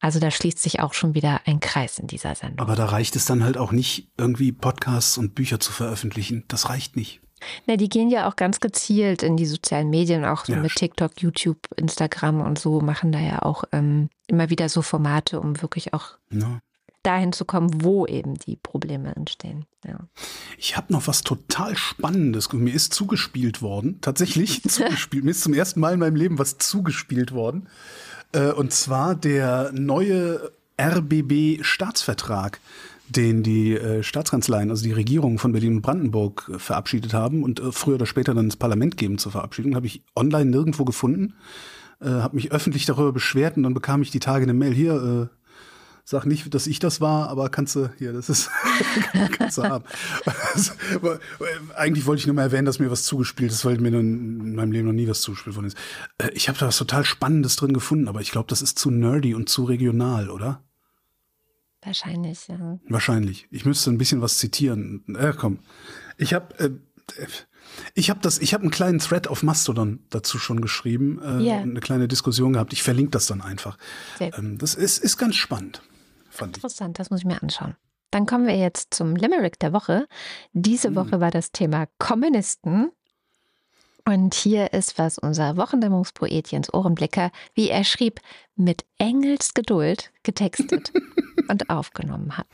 Also da schließt sich auch schon wieder ein Kreis in dieser Sendung. Aber da reicht es dann halt auch nicht, irgendwie Podcasts und Bücher zu veröffentlichen. Das reicht nicht. Na, die gehen ja auch ganz gezielt in die sozialen Medien, auch so Ja, mit TikTok, YouTube, Instagram und so, machen da ja auch ähm, immer wieder so Formate, um wirklich auch Ne? Dahin zu kommen, wo eben die Probleme entstehen. Ja. Ich habe noch was total Spannendes. Mir ist zugespielt worden, tatsächlich zugespielt. Mir ist zum ersten Mal in meinem Leben was zugespielt worden. Äh, Und zwar der neue RBB-Staatsvertrag, den die äh, Staatskanzleien, also die Regierungen von Berlin und Brandenburg äh, verabschiedet haben und früher oder später dann ins Parlament geben zur Verabschiedung, habe ich online nirgendwo gefunden. Äh, habe mich öffentlich darüber beschwert und dann bekam ich die Tage eine Mail hier. Äh, Sag nicht, dass ich das war, aber kannst du, hier, das ist, kannst du haben. Also, Eigentlich wollte ich nur mal erwähnen, dass mir was zugespielt ist, weil mir in meinem Leben noch nie was zugespielt worden ist. Äh, Ich habe da was total Spannendes drin gefunden, aber ich glaube, das ist zu nerdy und zu regional, oder? Wahrscheinlich, ja. Wahrscheinlich. Ich müsste ein bisschen was zitieren. Äh, komm. Ich habe äh, ich habe das, ich habe einen kleinen Thread auf Mastodon dazu schon geschrieben, äh, und eine kleine Diskussion gehabt. Ich verlinke das dann einfach. Ähm, das ist, ist ganz spannend, fand ich. Interessant, das muss ich mir anschauen. Dann kommen wir jetzt zum Limerick der Woche. Diese Hm. Woche war das Thema Kommunisten. Und hier ist, was unser Wochendämmerungspoet Jens Ohrenblicker, wie er schrieb, mit Engelsgeduld getextet und aufgenommen hat.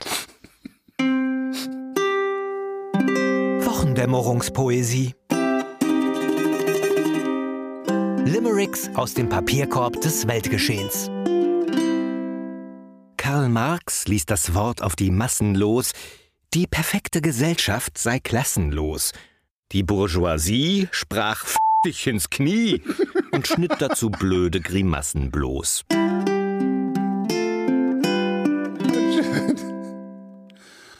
Wochendämmerungspoesie. Limericks aus dem Papierkorb des Weltgeschehens. Karl Marx ließ das Wort auf die Massen los. Die perfekte Gesellschaft sei klassenlos. Die Bourgeoisie sprach F dich ins Knie und schnitt dazu blöde Grimassen bloß.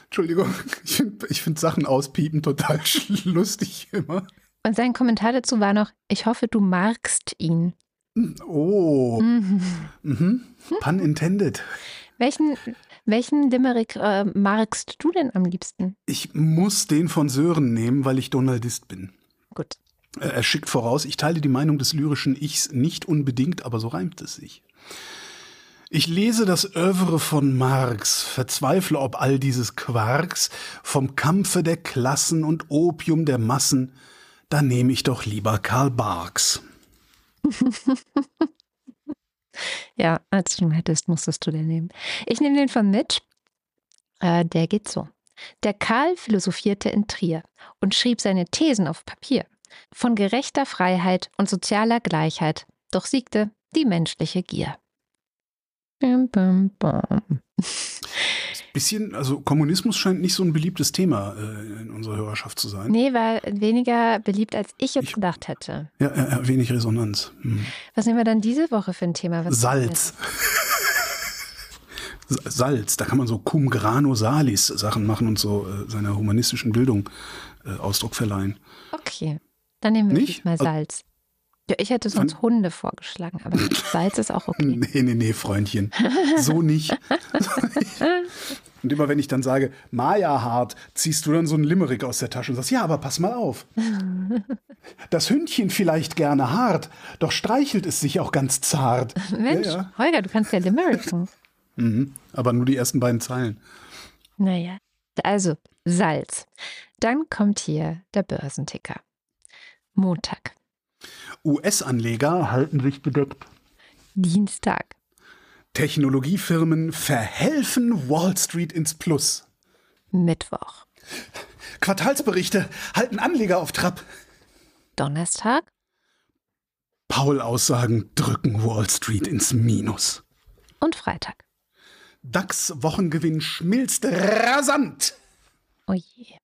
Entschuldigung, ich finde find Sachen auspiepen total lustig immer. Und sein Kommentar dazu war noch, ich hoffe, du magst ihn. Oh, Mhm. mhm. pun intended. Welchen, welchen Limerick äh, magst du denn am liebsten? Ich muss den von Sören nehmen, weil ich Donaldist bin. Gut. Er schickt voraus, ich teile die Meinung des lyrischen Ichs nicht unbedingt, aber so reimt es sich. Ich lese das Övre von Marx, verzweifle ob all dieses Quarks, vom Kampfe der Klassen und Opium der Massen, da nehme ich doch lieber Karl Barks. Ja, als du ihn hättest, musstest du den nehmen. Ich nehme den von Mitch. Äh, der geht so. Der Karl philosophierte in Trier und schrieb seine Thesen auf Papier. Von gerechter Freiheit und sozialer Gleichheit, doch siegte die menschliche Gier. Bum, bum, bum. Bisschen, also Kommunismus scheint nicht so ein beliebtes Thema äh, in unserer Hörerschaft zu sein. Nee, war weniger beliebt, als ich jetzt Ich- gedacht hätte. Ja, ja, wenig Resonanz. Hm. Was nehmen wir dann diese Woche für ein Thema? Was Salz. Sa- Salz, da kann man so cum grano salis Sachen machen und so äh, seiner humanistischen Bildung äh, Ausdruck verleihen. Okay, dann nehmen wir Nicht? diesmal Also- Salz. Ja, ich hätte sonst Hunde vorgeschlagen, aber Salz ist auch okay. Nee, nee, nee, Freundchen. So nicht. Und immer wenn ich dann sage, Maja hart, ziehst du dann so einen Limerick aus der Tasche und sagst, ja, aber pass mal auf. Das Hündchen vielleicht gerne hart, doch streichelt es sich auch ganz zart. Mensch, Ja, ja. Holger, du kannst ja Limericken. Mhm. Aber nur die ersten beiden Zeilen. Naja, also Salz. Dann kommt hier der Börsenticker. Montag, US-Anleger halten sich bedeckt. Dienstag, Technologiefirmen verhelfen Wall Street ins Plus. Mittwoch, Quartalsberichte halten Anleger auf Trab. Donnerstag, Paul-Aussagen drücken Wall Street ins Minus. und Freitag. DAX-Wochengewinn schmilzt rasant. Oh je.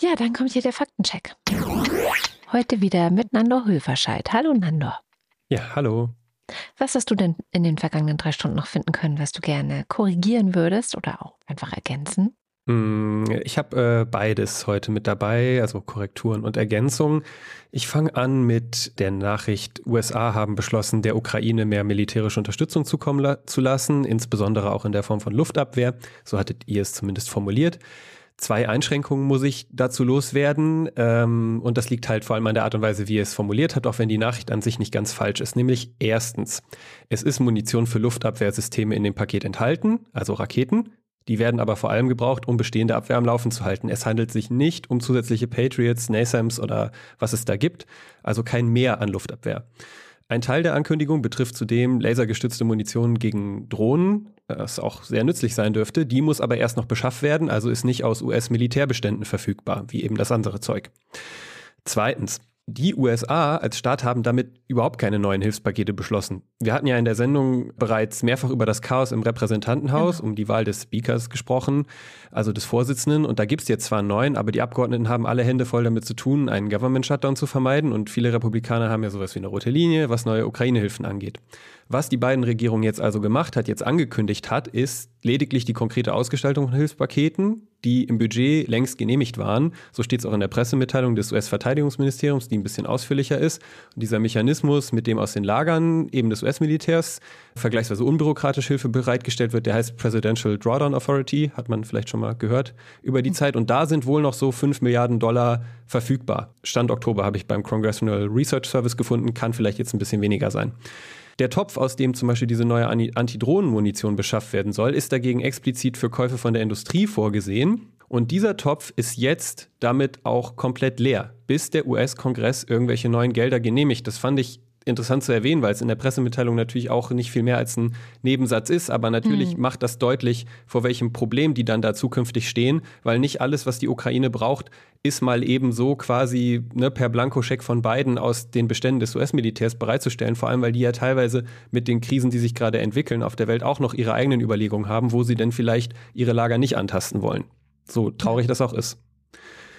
Ja, dann kommt hier der Faktencheck. Heute wieder mit Nando Höferscheid. Hallo Nando. Ja, hallo. Was hast du denn in den vergangenen drei Stunden noch finden können, was du gerne korrigieren würdest oder auch einfach ergänzen? Mm, Ich habe äh, beides heute mit dabei, also Korrekturen und Ergänzungen. Ich fange an mit der Nachricht, USA haben beschlossen, der Ukraine mehr militärische Unterstützung zukommen la zu lassen, insbesondere auch in der Form von Luftabwehr. So hattet ihr es zumindest formuliert. Zwei Einschränkungen muss ich dazu loswerden. Ähm, und das liegt halt vor allem an der Art und Weise, wie ihr es formuliert habt, auch wenn die Nachricht an sich nicht ganz falsch ist. Nämlich erstens, es ist Munition für Luftabwehrsysteme in dem Paket enthalten, also Raketen. Die werden aber vor allem gebraucht, um bestehende Abwehr am Laufen zu halten. Es handelt sich nicht um zusätzliche Patriots, NASAMS oder was es da gibt, also kein Mehr an Luftabwehr. Ein Teil der Ankündigung betrifft zudem lasergestützte Munition gegen Drohnen, was auch sehr nützlich sein dürfte. Die muss aber erst noch beschafft werden, also ist nicht aus US-Militärbeständen verfügbar, wie eben das andere Zeug. Zweitens, die USA als Staat haben damit überhaupt keine neuen Hilfspakete beschlossen. Wir hatten ja in der Sendung bereits mehrfach über das Chaos im Repräsentantenhaus um die Wahl des Speakers gesprochen, also des Vorsitzenden. Und da gibt es jetzt zwar einen neuen, aber die Abgeordneten haben alle Hände voll damit zu tun, einen Government-Shutdown zu vermeiden. Und viele Republikaner haben ja sowas wie eine rote Linie, was neue Ukraine-Hilfen angeht. Was die beiden Regierungen jetzt also gemacht hat, jetzt angekündigt hat, ist lediglich die konkrete Ausgestaltung von Hilfspaketen, die im Budget längst genehmigt waren. So steht es auch in der Pressemitteilung des US-Verteidigungsministeriums, die ein bisschen ausführlicher ist. Und dieser Mechanismus, mit dem aus den Lagern eben des US-Militärs vergleichsweise unbürokratisch Hilfe bereitgestellt wird, der heißt Presidential Drawdown Authority, hat man vielleicht schon mal gehört, über die Zeit. Und da sind wohl noch so 5 Milliarden Dollar verfügbar. Stand Oktober habe ich beim Congressional Research Service gefunden, kann vielleicht jetzt ein bisschen weniger sein. Der Topf, aus dem zum Beispiel diese neue Antidrohnenmunition beschafft werden soll, ist dagegen explizit für Käufe von der Industrie vorgesehen. Und dieser Topf ist jetzt damit auch komplett leer, bis der US-Kongress irgendwelche neuen Gelder genehmigt. Das fand ich interessant zu erwähnen, weil es in der Pressemitteilung natürlich auch nicht viel mehr als ein Nebensatz ist, aber natürlich Hm. macht das deutlich, vor welchem Problem die dann da zukünftig stehen, weil nicht alles, was die Ukraine braucht, ist mal eben so quasi ne, per Blankoscheck von beiden aus den Beständen des US-Militärs bereitzustellen, vor allem weil die ja teilweise mit den Krisen, die sich gerade entwickeln auf der Welt, auch noch ihre eigenen Überlegungen haben, wo sie denn vielleicht ihre Lager nicht antasten wollen. So traurig das auch ist.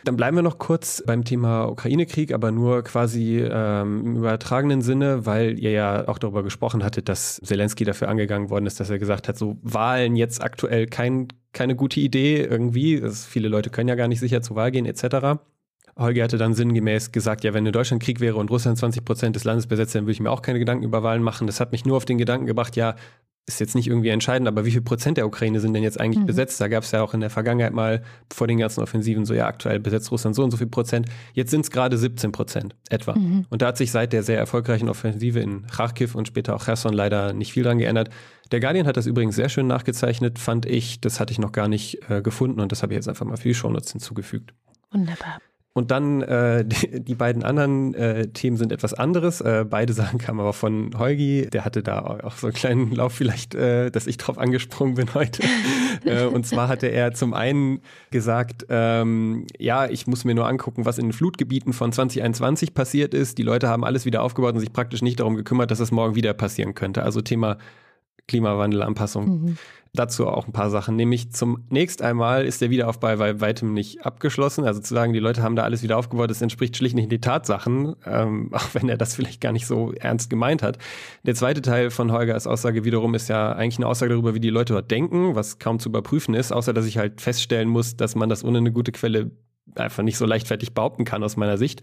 Dann bleiben wir noch kurz beim Thema Ukraine-Krieg, aber nur quasi ähm, im übertragenen Sinne, weil ihr ja auch darüber gesprochen hattet, dass Zelensky dafür angegangen worden ist, dass er gesagt hat, so Wahlen jetzt aktuell kein, keine gute Idee irgendwie. Das, viele Leute können ja gar nicht sicher zur Wahl gehen etc. Holger hatte dann sinngemäß gesagt, ja, wenn in Deutschland Krieg wäre und Russland 20 Prozent des Landes besetzt, dann würde ich mir auch keine Gedanken über Wahlen machen. Das hat mich nur auf den Gedanken gebracht, ja, ist jetzt nicht irgendwie entscheidend, aber wie viel Prozent der Ukraine sind denn jetzt eigentlich mhm. besetzt? Da gab es ja auch in der Vergangenheit mal vor den ganzen Offensiven so, ja, aktuell besetzt Russland so und so viel Prozent. Jetzt sind es gerade 17 Prozent etwa. Mhm. Und da hat sich seit der sehr erfolgreichen Offensive in Kharkiv und später auch Cherson leider nicht viel dran geändert. Der Guardian hat das übrigens sehr schön nachgezeichnet, fand ich. Das hatte ich noch gar nicht äh, gefunden und das habe ich jetzt einfach mal für die Shownotes hinzugefügt. Wunderbar. Und dann äh, die, die, beiden anderen äh, Themen sind etwas anderes. Äh, beide Sachen kamen aber von Holgi. Der hatte da auch so einen kleinen Lauf vielleicht, äh, dass ich drauf angesprungen bin heute. äh, und zwar hatte er zum einen gesagt, ähm, ja, ich muss mir nur angucken, was in den Flutgebieten von 2021 passiert ist. Die Leute haben alles wieder aufgebaut und sich praktisch nicht darum gekümmert, dass es morgen wieder passieren könnte. Also Thema Klimawandelanpassung. Mhm. Dazu auch ein paar Sachen. Nämlich zunächst einmal ist der Wiederaufbau bei weitem nicht abgeschlossen. Also zu sagen, die Leute haben da alles wieder aufgebaut, das entspricht schlicht nicht den Tatsachen, ähm, auch wenn er das vielleicht gar nicht so ernst gemeint hat. Der zweite Teil von Holgers Aussage wiederum ist ja eigentlich eine Aussage darüber, wie die Leute dort denken, was kaum zu überprüfen ist, außer dass ich halt feststellen muss, dass man das ohne eine gute Quelle einfach nicht so leichtfertig behaupten kann aus meiner Sicht.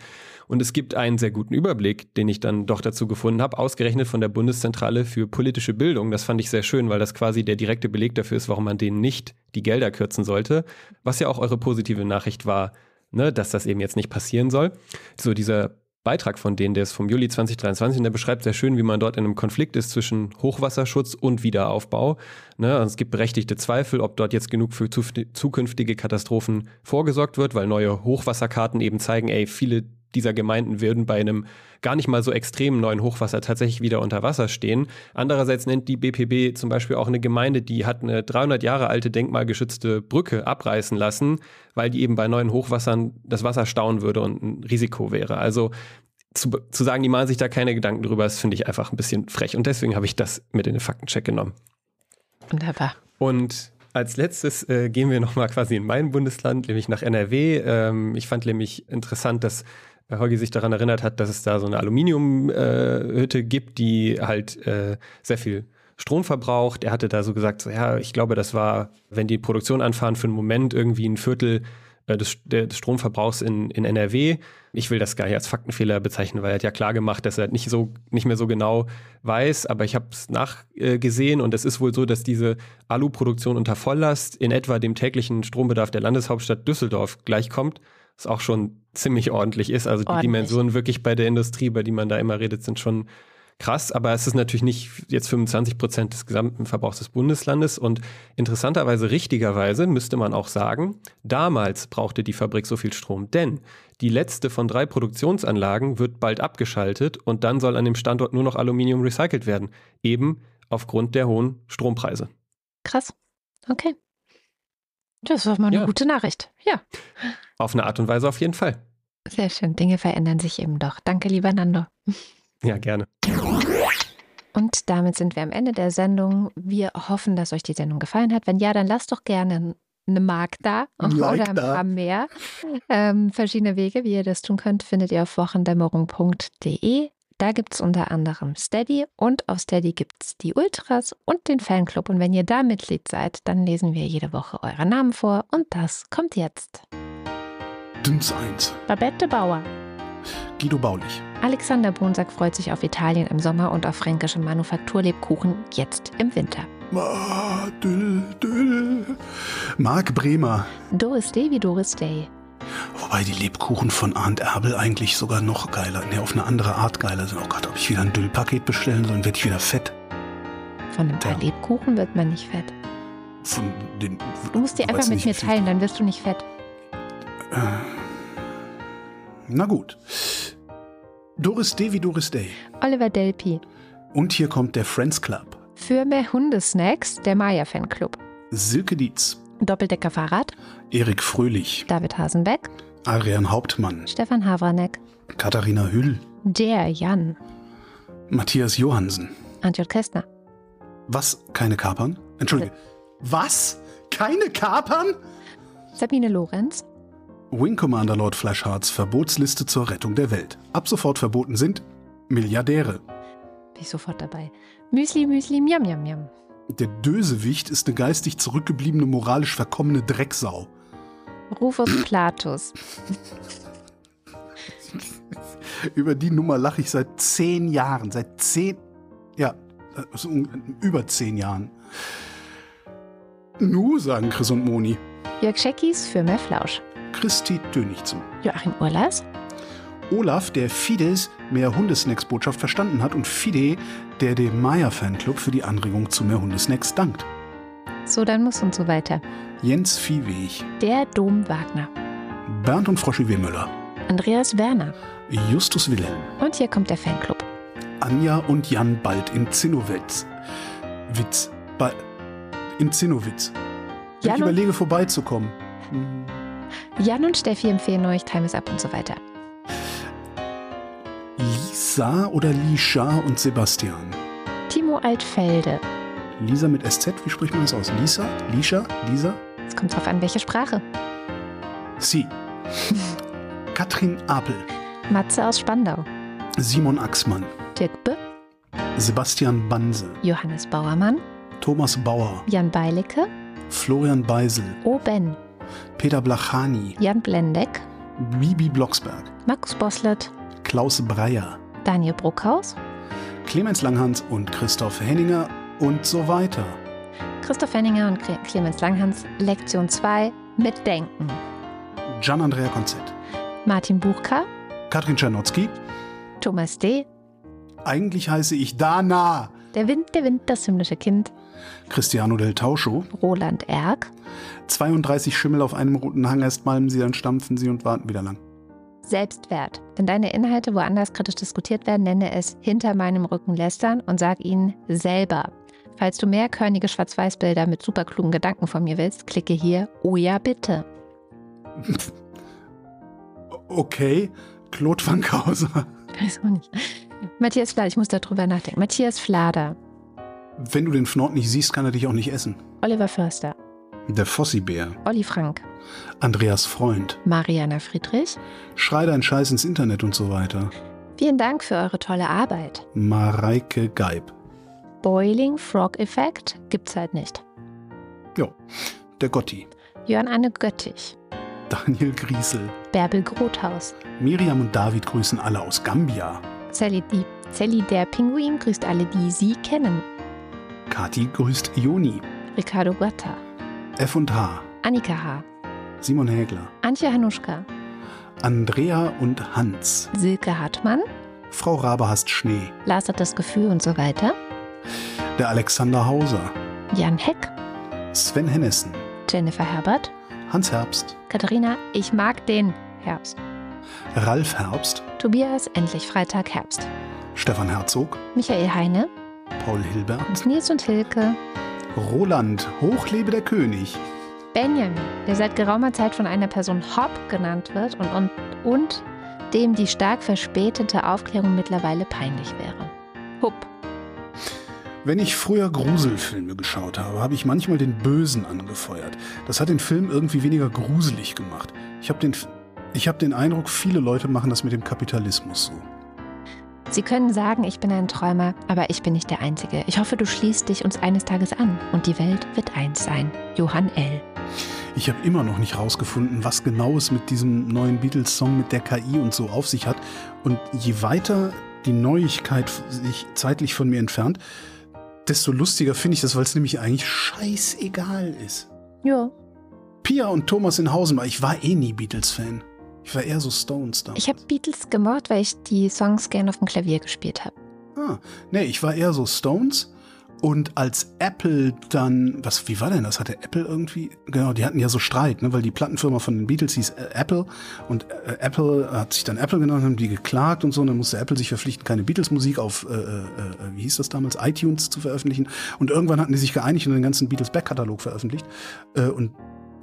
Und es gibt einen sehr guten Überblick, den ich dann doch dazu gefunden habe, ausgerechnet von der Bundeszentrale für politische Bildung. Das fand ich sehr schön, weil das quasi der direkte Beleg dafür ist, warum man denen nicht die Gelder kürzen sollte. Was ja auch eure positive Nachricht war, ne, dass das eben jetzt nicht passieren soll. So dieser Beitrag von denen, der ist vom Juli 2023 und der beschreibt sehr schön, wie man dort in einem Konflikt ist zwischen Hochwasserschutz und Wiederaufbau. Ne, es gibt berechtigte Zweifel, ob dort jetzt genug für zukünftige Katastrophen vorgesorgt wird, weil neue Hochwasserkarten eben zeigen, ey, viele dieser Gemeinden würden bei einem gar nicht mal so extremen neuen Hochwasser tatsächlich wieder unter Wasser stehen. Andererseits nennt die BPB zum Beispiel auch eine Gemeinde, die hat eine 300 Jahre alte denkmalgeschützte Brücke abreißen lassen, weil die eben bei neuen Hochwassern das Wasser stauen würde und ein Risiko wäre. Also zu, zu sagen, die machen sich da keine Gedanken drüber, das finde ich einfach ein bisschen frech. Und deswegen habe ich das mit in den Faktencheck genommen. Wunderbar. Und als letztes äh, gehen wir nochmal quasi in mein Bundesland, nämlich nach NRW. Ähm, ich fand nämlich interessant, dass Holgi sich daran erinnert hat, dass es da so eine Aluminiumhütte äh, gibt, die halt äh, sehr viel Strom verbraucht. Er hatte da so gesagt, so, ja, ich glaube, das war, wenn die Produktion anfahren, für einen Moment irgendwie ein Viertel des, des Stromverbrauchs in, in NRW. Ich will das gar nicht als Faktenfehler bezeichnen, weil er hat ja klar gemacht, dass er nicht so nicht mehr so genau weiß, aber ich habe es nachgesehen und es ist wohl so, dass diese Aluproduktion unter Volllast in etwa dem täglichen Strombedarf der Landeshauptstadt Düsseldorf gleichkommt was auch schon ziemlich ordentlich ist. Also die ordentlich. Dimensionen wirklich bei der Industrie, bei die man da immer redet, sind schon krass. Aber es ist natürlich nicht jetzt 25 Prozent des gesamten Verbrauchs des Bundeslandes. Und interessanterweise, richtigerweise müsste man auch sagen, damals brauchte die Fabrik so viel Strom, denn die letzte von drei Produktionsanlagen wird bald abgeschaltet und dann soll an dem Standort nur noch Aluminium recycelt werden. Eben aufgrund der hohen Strompreise. Krass. Okay. Das war mal eine ja. gute Nachricht. Ja. Auf eine Art und Weise auf jeden Fall. Sehr schön. Dinge verändern sich eben doch. Danke, lieber Nando. Ja, gerne. Und damit sind wir am Ende der Sendung. Wir hoffen, dass euch die Sendung gefallen hat. Wenn ja, dann lasst doch gerne eine Mark da like oder ein paar mehr. Ähm, verschiedene Wege, wie ihr das tun könnt, findet ihr auf wochendämmerung.de. Da gibt es unter anderem Steady und auf Steady gibt es die Ultras und den Fanclub. Und wenn ihr da Mitglied seid, dann lesen wir jede Woche eure Namen vor und das kommt jetzt. Dünns 1. Babette Bauer. Guido Baulich. Alexander Bonsack freut sich auf Italien im Sommer und auf fränkische Manufakturlebkuchen jetzt im Winter. Ma, dül, dül. Marc Bremer. Doris Day wie Doris Day. Wobei die Lebkuchen von Arndt Erbel eigentlich sogar noch geiler, ne, auf eine andere Art geiler sind. Oh Gott, ob ich wieder ein Düllpaket bestellen soll, dann werde ich wieder fett. Von ein paar ja. Lebkuchen wird man nicht fett. Von den, du musst die einfach mit mir teilen, dann wirst du nicht fett. Äh, na gut. Doris Day wie Doris Day. Oliver Delpi. Und hier kommt der Friends Club. Für mehr Hundesnacks der Maya Fanclub. Silke Dietz. Doppeldecker Fahrrad. Erik Fröhlich. David Hasenbeck. Adrian Hauptmann. Stefan Havranek. Katharina Hüll. Der Jan. Matthias Johansen. Antjot Kästner. Was? Keine Kapern? Entschuldige. Was? Keine Kapern? Sabine Lorenz. Wing Commander Lord Flashhearts Verbotsliste zur Rettung der Welt. Ab sofort verboten sind Milliardäre. Bin ich sofort dabei. Müsli, Müsli, Miam, Miam, Miam. Der Dösewicht ist eine geistig zurückgebliebene, moralisch verkommene Drecksau. Rufus Platus. Über die Nummer lache ich seit zehn Jahren. Seit zehn, ja, un- über zehn Jahren. Nu, sagen Chris und Moni. Jörg Scheckis für mehr Flausch. Christi Dönigsen. Joachim Urlas. Olaf, der Fides mehr Hundesnacks-Botschaft verstanden hat und Fide, der dem Maya-Fanclub für die Anregung zu mehr Hundesnacks dankt. So, dann muss und so weiter. Jens Viehweg, Der Dom Wagner. Bernd und Froschi W. Müller, Andreas Werner. Justus Wilhelm, Und hier kommt der Fanclub. Anja und Jan bald in Zinnowitz. Witz. Ba in Zinnowitz. Ich Jan überlege vorbeizukommen. Hm. Jan und Steffi empfehlen euch Time is Up und so weiter. Lisa oder Lisha und Sebastian. Timo Altfelde. Lisa mit SZ, wie spricht man das aus? Lisa? Lisha? Lisa? Es kommt drauf an, welche Sprache. Sie. Katrin Apel. Matze aus Spandau. Simon Axmann. Dirk B. Sebastian Banse. Johannes Bauermann. Thomas Bauer. Jan Beilicke. Florian Beisel. O. Ben. Peter Blachani. Jan Blendeck. Bibi Blocksberg. Markus Boslett. Klaus Breyer. Daniel Bruckhaus. Clemens Langhans und Christoph Henninger und so weiter. Christoph Henninger und Cle- Clemens Langhans. Lektion 2. Mitdenken. Gian Andrea Konzett. Martin Buchka. Katrin Czernotzki. Thomas D. Eigentlich heiße ich Dana. Der Wind, der Wind, das himmlische Kind. Cristiano del Tauscho. Roland Erck. 32 Schimmel auf einem roten Hang, erst malmen sie, dann stampfen sie und warten wieder lang. Selbstwert. Wenn deine Inhalte woanders kritisch diskutiert werden, nenne es hinter meinem Rücken lästern und sag ihnen selber. Falls du mehr körnige Schwarz-Weiß-Bilder mit superklugen Gedanken von mir willst, klicke hier Oh ja, bitte. Okay, Claude Fankhauser. Weiß auch nicht. Matthias Flader, ich muss darüber nachdenken. Matthias Flader. Wenn du den Fnord nicht siehst, kann er dich auch nicht essen. Oliver Förster. Der Fossibär. Olli Frank. Andreas Freund. Mariana Friedrich. Schrei dein Scheiß ins Internet und so weiter. Vielen Dank für eure tolle Arbeit. Mareike Geib. Boiling Frog Effekt gibt's halt nicht. Ja, der Gotti. Jörn Anne Göttich. Daniel Griesel. Bärbel Grothaus. Miriam und David grüßen alle aus Gambia. Sally, die, Sally der Pinguin grüßt alle, die sie kennen. Kati grüßt Ioni. Ricardo Guatta. F&H. Annika H. Simon Hägler. Antje Hanuschka. Andrea und Hans. Silke Hartmann. Frau Rabe hasst Schnee. Lars hat das Gefühl und so weiter. Der Alexander Hauser. Jan Heck. Sven Hennessen. Jennifer Herbert. Hans Herbst. Katharina, ich mag den Herbst. Ralf Herbst. Tobias, endlich Freitag Herbst. Stefan Herzog. Michael Heine. Paul Hilbert. Nils und Hilke. Roland. Hochlebe der König. Benjamin, der seit geraumer Zeit von einer Person Hop genannt wird und, und, und dem die stark verspätete Aufklärung mittlerweile peinlich wäre. Hupp. Wenn ich früher Gruselfilme geschaut habe, habe ich manchmal den Bösen angefeuert. Das hat den Film irgendwie weniger gruselig gemacht. Ich habe den, ich hab den Eindruck, viele Leute machen das mit dem Kapitalismus so. Sie können sagen, ich bin ein Träumer, aber ich bin nicht der Einzige. Ich hoffe, du schließt dich uns eines Tages an und die Welt wird eins sein. Johann L. Ich habe immer noch nicht rausgefunden, was genau es mit diesem neuen Beatles-Song mit der KI und so auf sich hat. Und je weiter die Neuigkeit sich zeitlich von mir entfernt, desto lustiger finde ich das, weil es nämlich eigentlich scheißegal ist. Ja. Pia und Thomas in Hausen, ich war eh nie Beatles-Fan. Ich war eher so Stones da. Ich habe Beatles gemocht, weil ich die Songs gern auf dem Klavier gespielt habe. Ah, nee, ich war eher so Stones. Und als Apple dann, was, wie war denn das? Hatte Apple irgendwie, genau, die hatten ja so Streit, ne, weil die Plattenfirma von den Beatles hieß äh, Apple und äh, Apple hat sich dann Apple genannt, haben die geklagt und so, und dann musste Apple sich verpflichten, keine Beatles-Musik auf, äh, äh, wie hieß das damals, iTunes zu veröffentlichen. Und irgendwann hatten die sich geeinigt und den ganzen Beatles-Back-Katalog veröffentlicht. Äh, und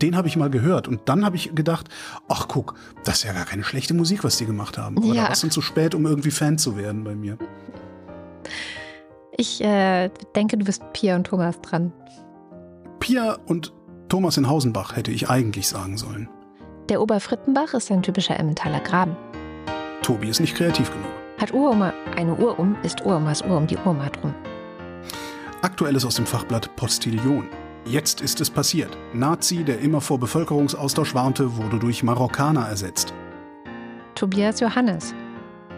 den habe ich mal gehört und dann habe ich gedacht, ach guck, das ist ja gar keine schlechte Musik, was die gemacht haben. Aber Ja. da war es dann zu spät, um irgendwie Fan zu werden bei mir. Ich äh, denke, du bist Pia und Thomas dran. Pia und Thomas in Hausenbach hätte ich eigentlich sagen sollen. Der Oberfrittenbach ist ein typischer Emmentaler Graben. Tobi ist nicht kreativ genug. Hat Uroma eine Uhr um, ist Uromas Uhr um die Urma drum. Aktuelles aus dem Fachblatt Postillion. Jetzt ist es passiert. Nazi, der immer vor Bevölkerungsaustausch warnte, wurde durch Marokkaner ersetzt. Tobias Johannes.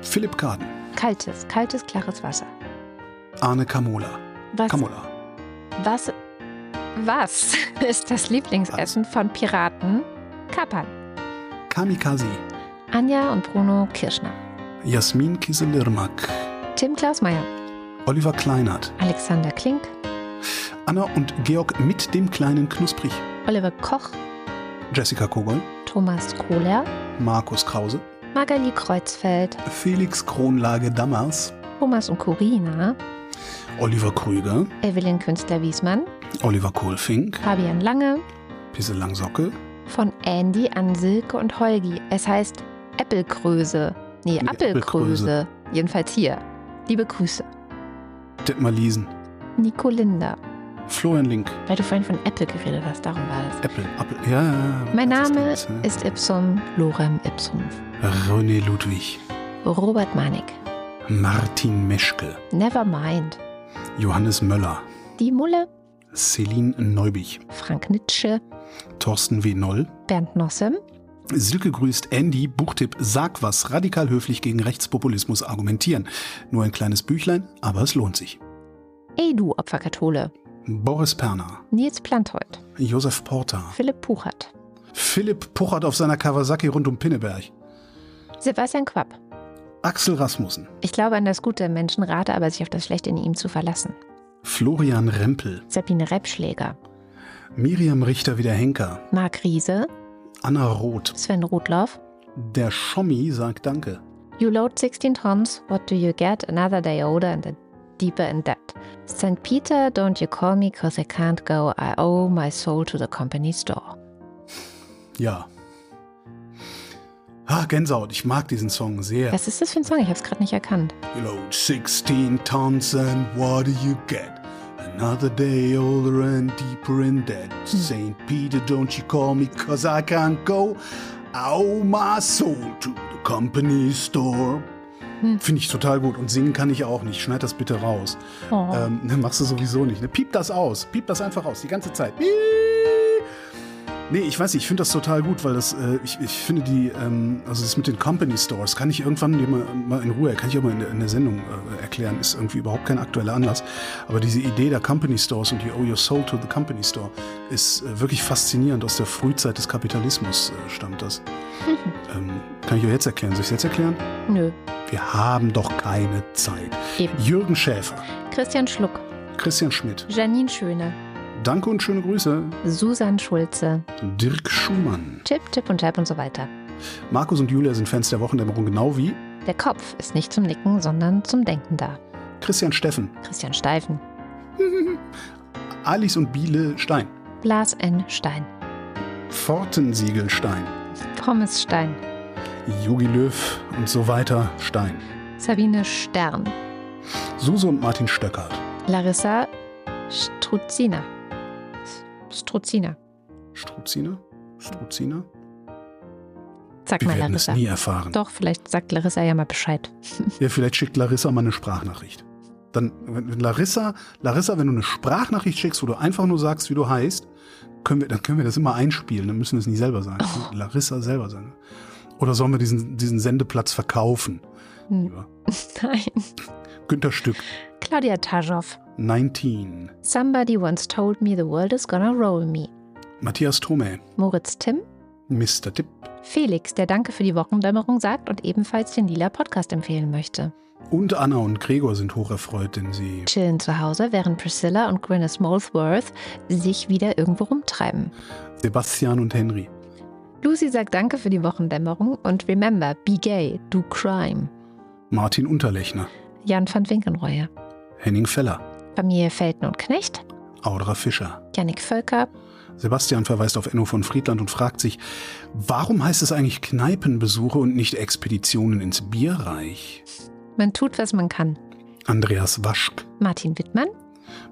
Philipp Kaden. Kaltes, kaltes, klares Wasser. Arne Kamola. Was, Kamola. was, was ist das Lieblingsessen von Piraten? Kapern. Kamikaze. Anja und Bruno Kirschner. Jasmin Kiselirmak. Tim Klausmeier. Oliver Kleinert. Alexander Klink. Anna und Georg mit dem kleinen Knusprig. Oliver Koch. Jessica Kogol. Thomas Kohler. Markus Krause. Magali Kreuzfeld. Felix Kronlage Dammers. Thomas und Corina. Oliver Krüger. Evelyn Künstler-Wiesmann. Oliver Kohlfink. Fabian Lange. Pisse Langsocke. Von Andy an Silke und Holgi. Es heißt Äppelkröse. Nee, Nee, Appelkröse. Jedenfalls hier. Liebe Grüße. Dittmar Liesen. Nico Linder. Florian Link. Weil du vorhin von Apple geredet hast, darum war das. Apple. Apple. Ja, ja. Mein Name das, ja. ist Ipsum Lorem Ipsum. René Ludwig. Robert Manik. Martin Meschke. Nevermind. Johannes Möller. Die Mulle. Celine Neubich. Frank Nitsche. Thorsten W. Noll. Bernd Nossem. Silke grüßt Andy, Buchtipp, sag was, radikal höflich gegen Rechtspopulismus argumentieren. Nur ein kleines Büchlein, aber es lohnt sich. Ey du Opferkathole. Boris Perner, Nils Plantold. Josef Porter, Philipp Puchert. Philipp puchert auf seiner Kawasaki rund um Pinneberg, Sebastian Quapp. Axel Rasmussen, Ich glaube an das Gute im Menschen, rate aber, sich auf das Schlechte in ihm zu verlassen. Florian Rempel, Sabine Reppschläger. Miriam Richter wieder Henker, Marc Riese. Anna Roth, Sven Rudloff. der Schommi sagt Danke. You load 16 tons, what do you get? Another day older and then deeper in debt. St. Peter, don't you call me cause I can't go. I owe my soul to the company store. Ja. Ah, Gänsehaut, ich mag diesen Song sehr. Was ist das für ein Song? Ich habe es gerade nicht erkannt. You load 16 tons and what do you get? Another day older and deeper in debt. St. Peter, don't you call me cause I can't go. I owe my soul to the company store. Finde ich total gut. Und singen kann ich auch nicht. Schneid das bitte raus. Oh. Ähm, ne, machst du sowieso nicht. Ne? Piep das aus. Piep das einfach aus. Die ganze Zeit. Piep. Nee, ich weiß nicht, ich finde das total gut, weil das, äh, ich, ich finde die, ähm, also das mit den Company Stores, kann ich irgendwann mal, mal in Ruhe, kann ich auch mal in der, in der Sendung äh, erklären, ist irgendwie überhaupt kein aktueller Anlass. Aber diese Idee der Company Stores und die Owe Your Soul to the Company Store ist äh, wirklich faszinierend. Aus der Frühzeit des Kapitalismus äh, stammt das. ähm, kann ich euch jetzt erklären? Soll ich es jetzt erklären? Nö. Wir haben doch keine Zeit. Eben. Jürgen Schäfer, Christian Schluck. Christian Schmidt, Janine Schöne. danke und schöne Grüße. Susan Schulze. Dirk Schumann. Tipp, Tipp und Tap und so weiter. Markus und Julia sind Fans der Wochendämmerung genau wie Der Kopf ist nicht zum Nicken, sondern zum Denken da. Christian Steffen, Christian Steifen. Alice und Biele Stein, Blas N. Stein. Fortensiegelstein, Pommes Jogi Löw und so weiter Stein, Sabine Stern. Suse und Martin Stöckert, Larissa Struzina. Struzina. Struziner, Struziner. Sag Wir mal werden es Larissa. nie erfahren. Doch, vielleicht sagt Larissa ja mal Bescheid. Ja, vielleicht schickt Larissa mal eine Sprachnachricht. Dann, wenn wenn Larissa, Larissa, wenn du eine Sprachnachricht schickst, wo du einfach nur sagst, wie du heißt, können wir, dann können wir das immer einspielen. Dann müssen wir es nicht selber sagen. Oh. Larissa selber sagen. Oder sollen wir diesen, diesen Sendeplatz verkaufen? Hm. Nein. Günter Stück, Claudia Taschow. 19. Somebody once told me the world is gonna roll me. Matthias Thome, Moritz Timm. Mr. Tipp. Felix, der Danke für die Wochendämmerung sagt und ebenfalls den Lila Podcast empfehlen möchte. Und Anna und Gregor sind hocherfreut, denn sie Chillen zu Hause, während Priscilla und Gwyneth Molesworth sich wieder irgendwo rumtreiben. Sebastian und Henry. Lucy sagt Danke für die Wochendämmerung und remember, be gay, do crime. Martin Unterlechner, Jan van Winkenreue. Henning Feller, Familie Felten und Knecht. Audra Fischer. Yannick Völker. Sebastian verweist auf Enno von Friedland und fragt sich, warum heißt es eigentlich Kneipenbesuche und nicht Expeditionen ins Bierreich? Man tut, was man kann. Andreas Waschk. Martin Wittmann.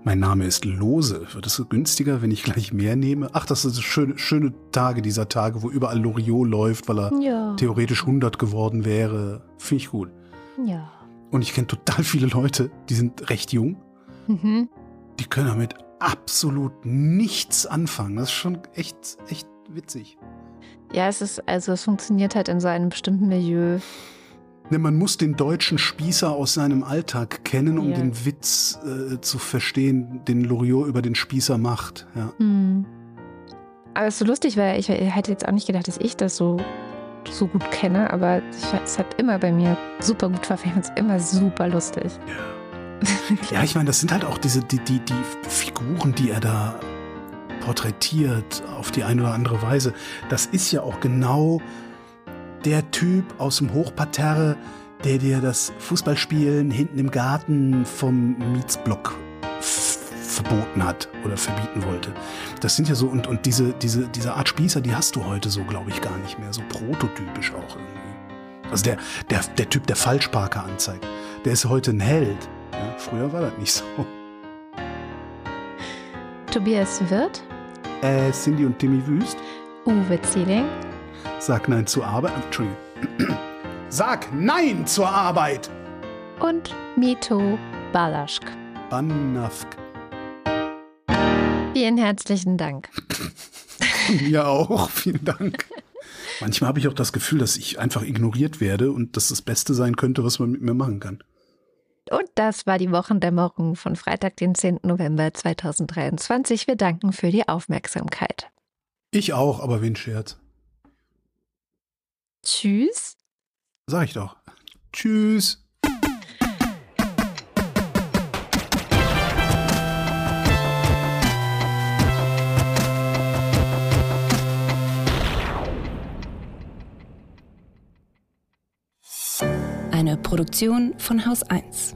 Mein Name ist Lose. Wird es günstiger, wenn ich gleich mehr nehme? Ach, das sind schöne, schöne Tage dieser Tage, wo überall Loriot läuft, weil er Ja. theoretisch 100 geworden wäre. Finde ich gut. Ja. Und ich kenne total viele Leute, die sind recht jung. Mhm. Die können damit absolut nichts anfangen. Das ist schon echt, echt witzig. Ja, es ist, also es funktioniert halt in so einem bestimmten Milieu. Ne, man muss den deutschen Spießer aus seinem Alltag kennen, um Ja. den Witz äh, zu verstehen, den Loriot über den Spießer macht. Ja. Hm. Aber es ist so lustig, weil ich hätte jetzt auch nicht gedacht, dass ich das so, so gut kenne, aber ich, es hat immer bei mir super gut verfehlt. Es ist immer super lustig. Ja, ich meine, das sind halt auch diese, die, die, die Figuren, die er da porträtiert auf die eine oder andere Weise. Das ist ja auch genau der Typ aus dem Hochparterre, der dir das Fußballspielen hinten im Garten vom Mietsblock verboten hat oder verbieten wollte. Das sind ja so, und, und diese, diese, diese Art Spießer, die hast du heute so, glaube ich, gar nicht mehr. So prototypisch auch irgendwie. Also der, der, der Typ, der Falschparker anzeigt, der ist heute ein Held. Ja, früher war das nicht so. Tobias Wirth, Äh, Cindy und Timmy Wüst, Uwe Zieling, sag Nein zur Arbeit. Entschuldigung. Sag Nein zur Arbeit! und Mito Balaschk. Bannafk. Vielen herzlichen Dank. Mir auch, vielen Dank. Manchmal habe ich auch das Gefühl, dass ich einfach ignoriert werde und dass das Beste sein könnte, was man mit mir machen kann. Und das war die Wochendämmerung von Freitag, den 10. November 2023. Wir danken für die Aufmerksamkeit. Ich auch, aber wen Scherz. Tschüss. Sag ich doch. Tschüss. Eine Produktion von Haus 1.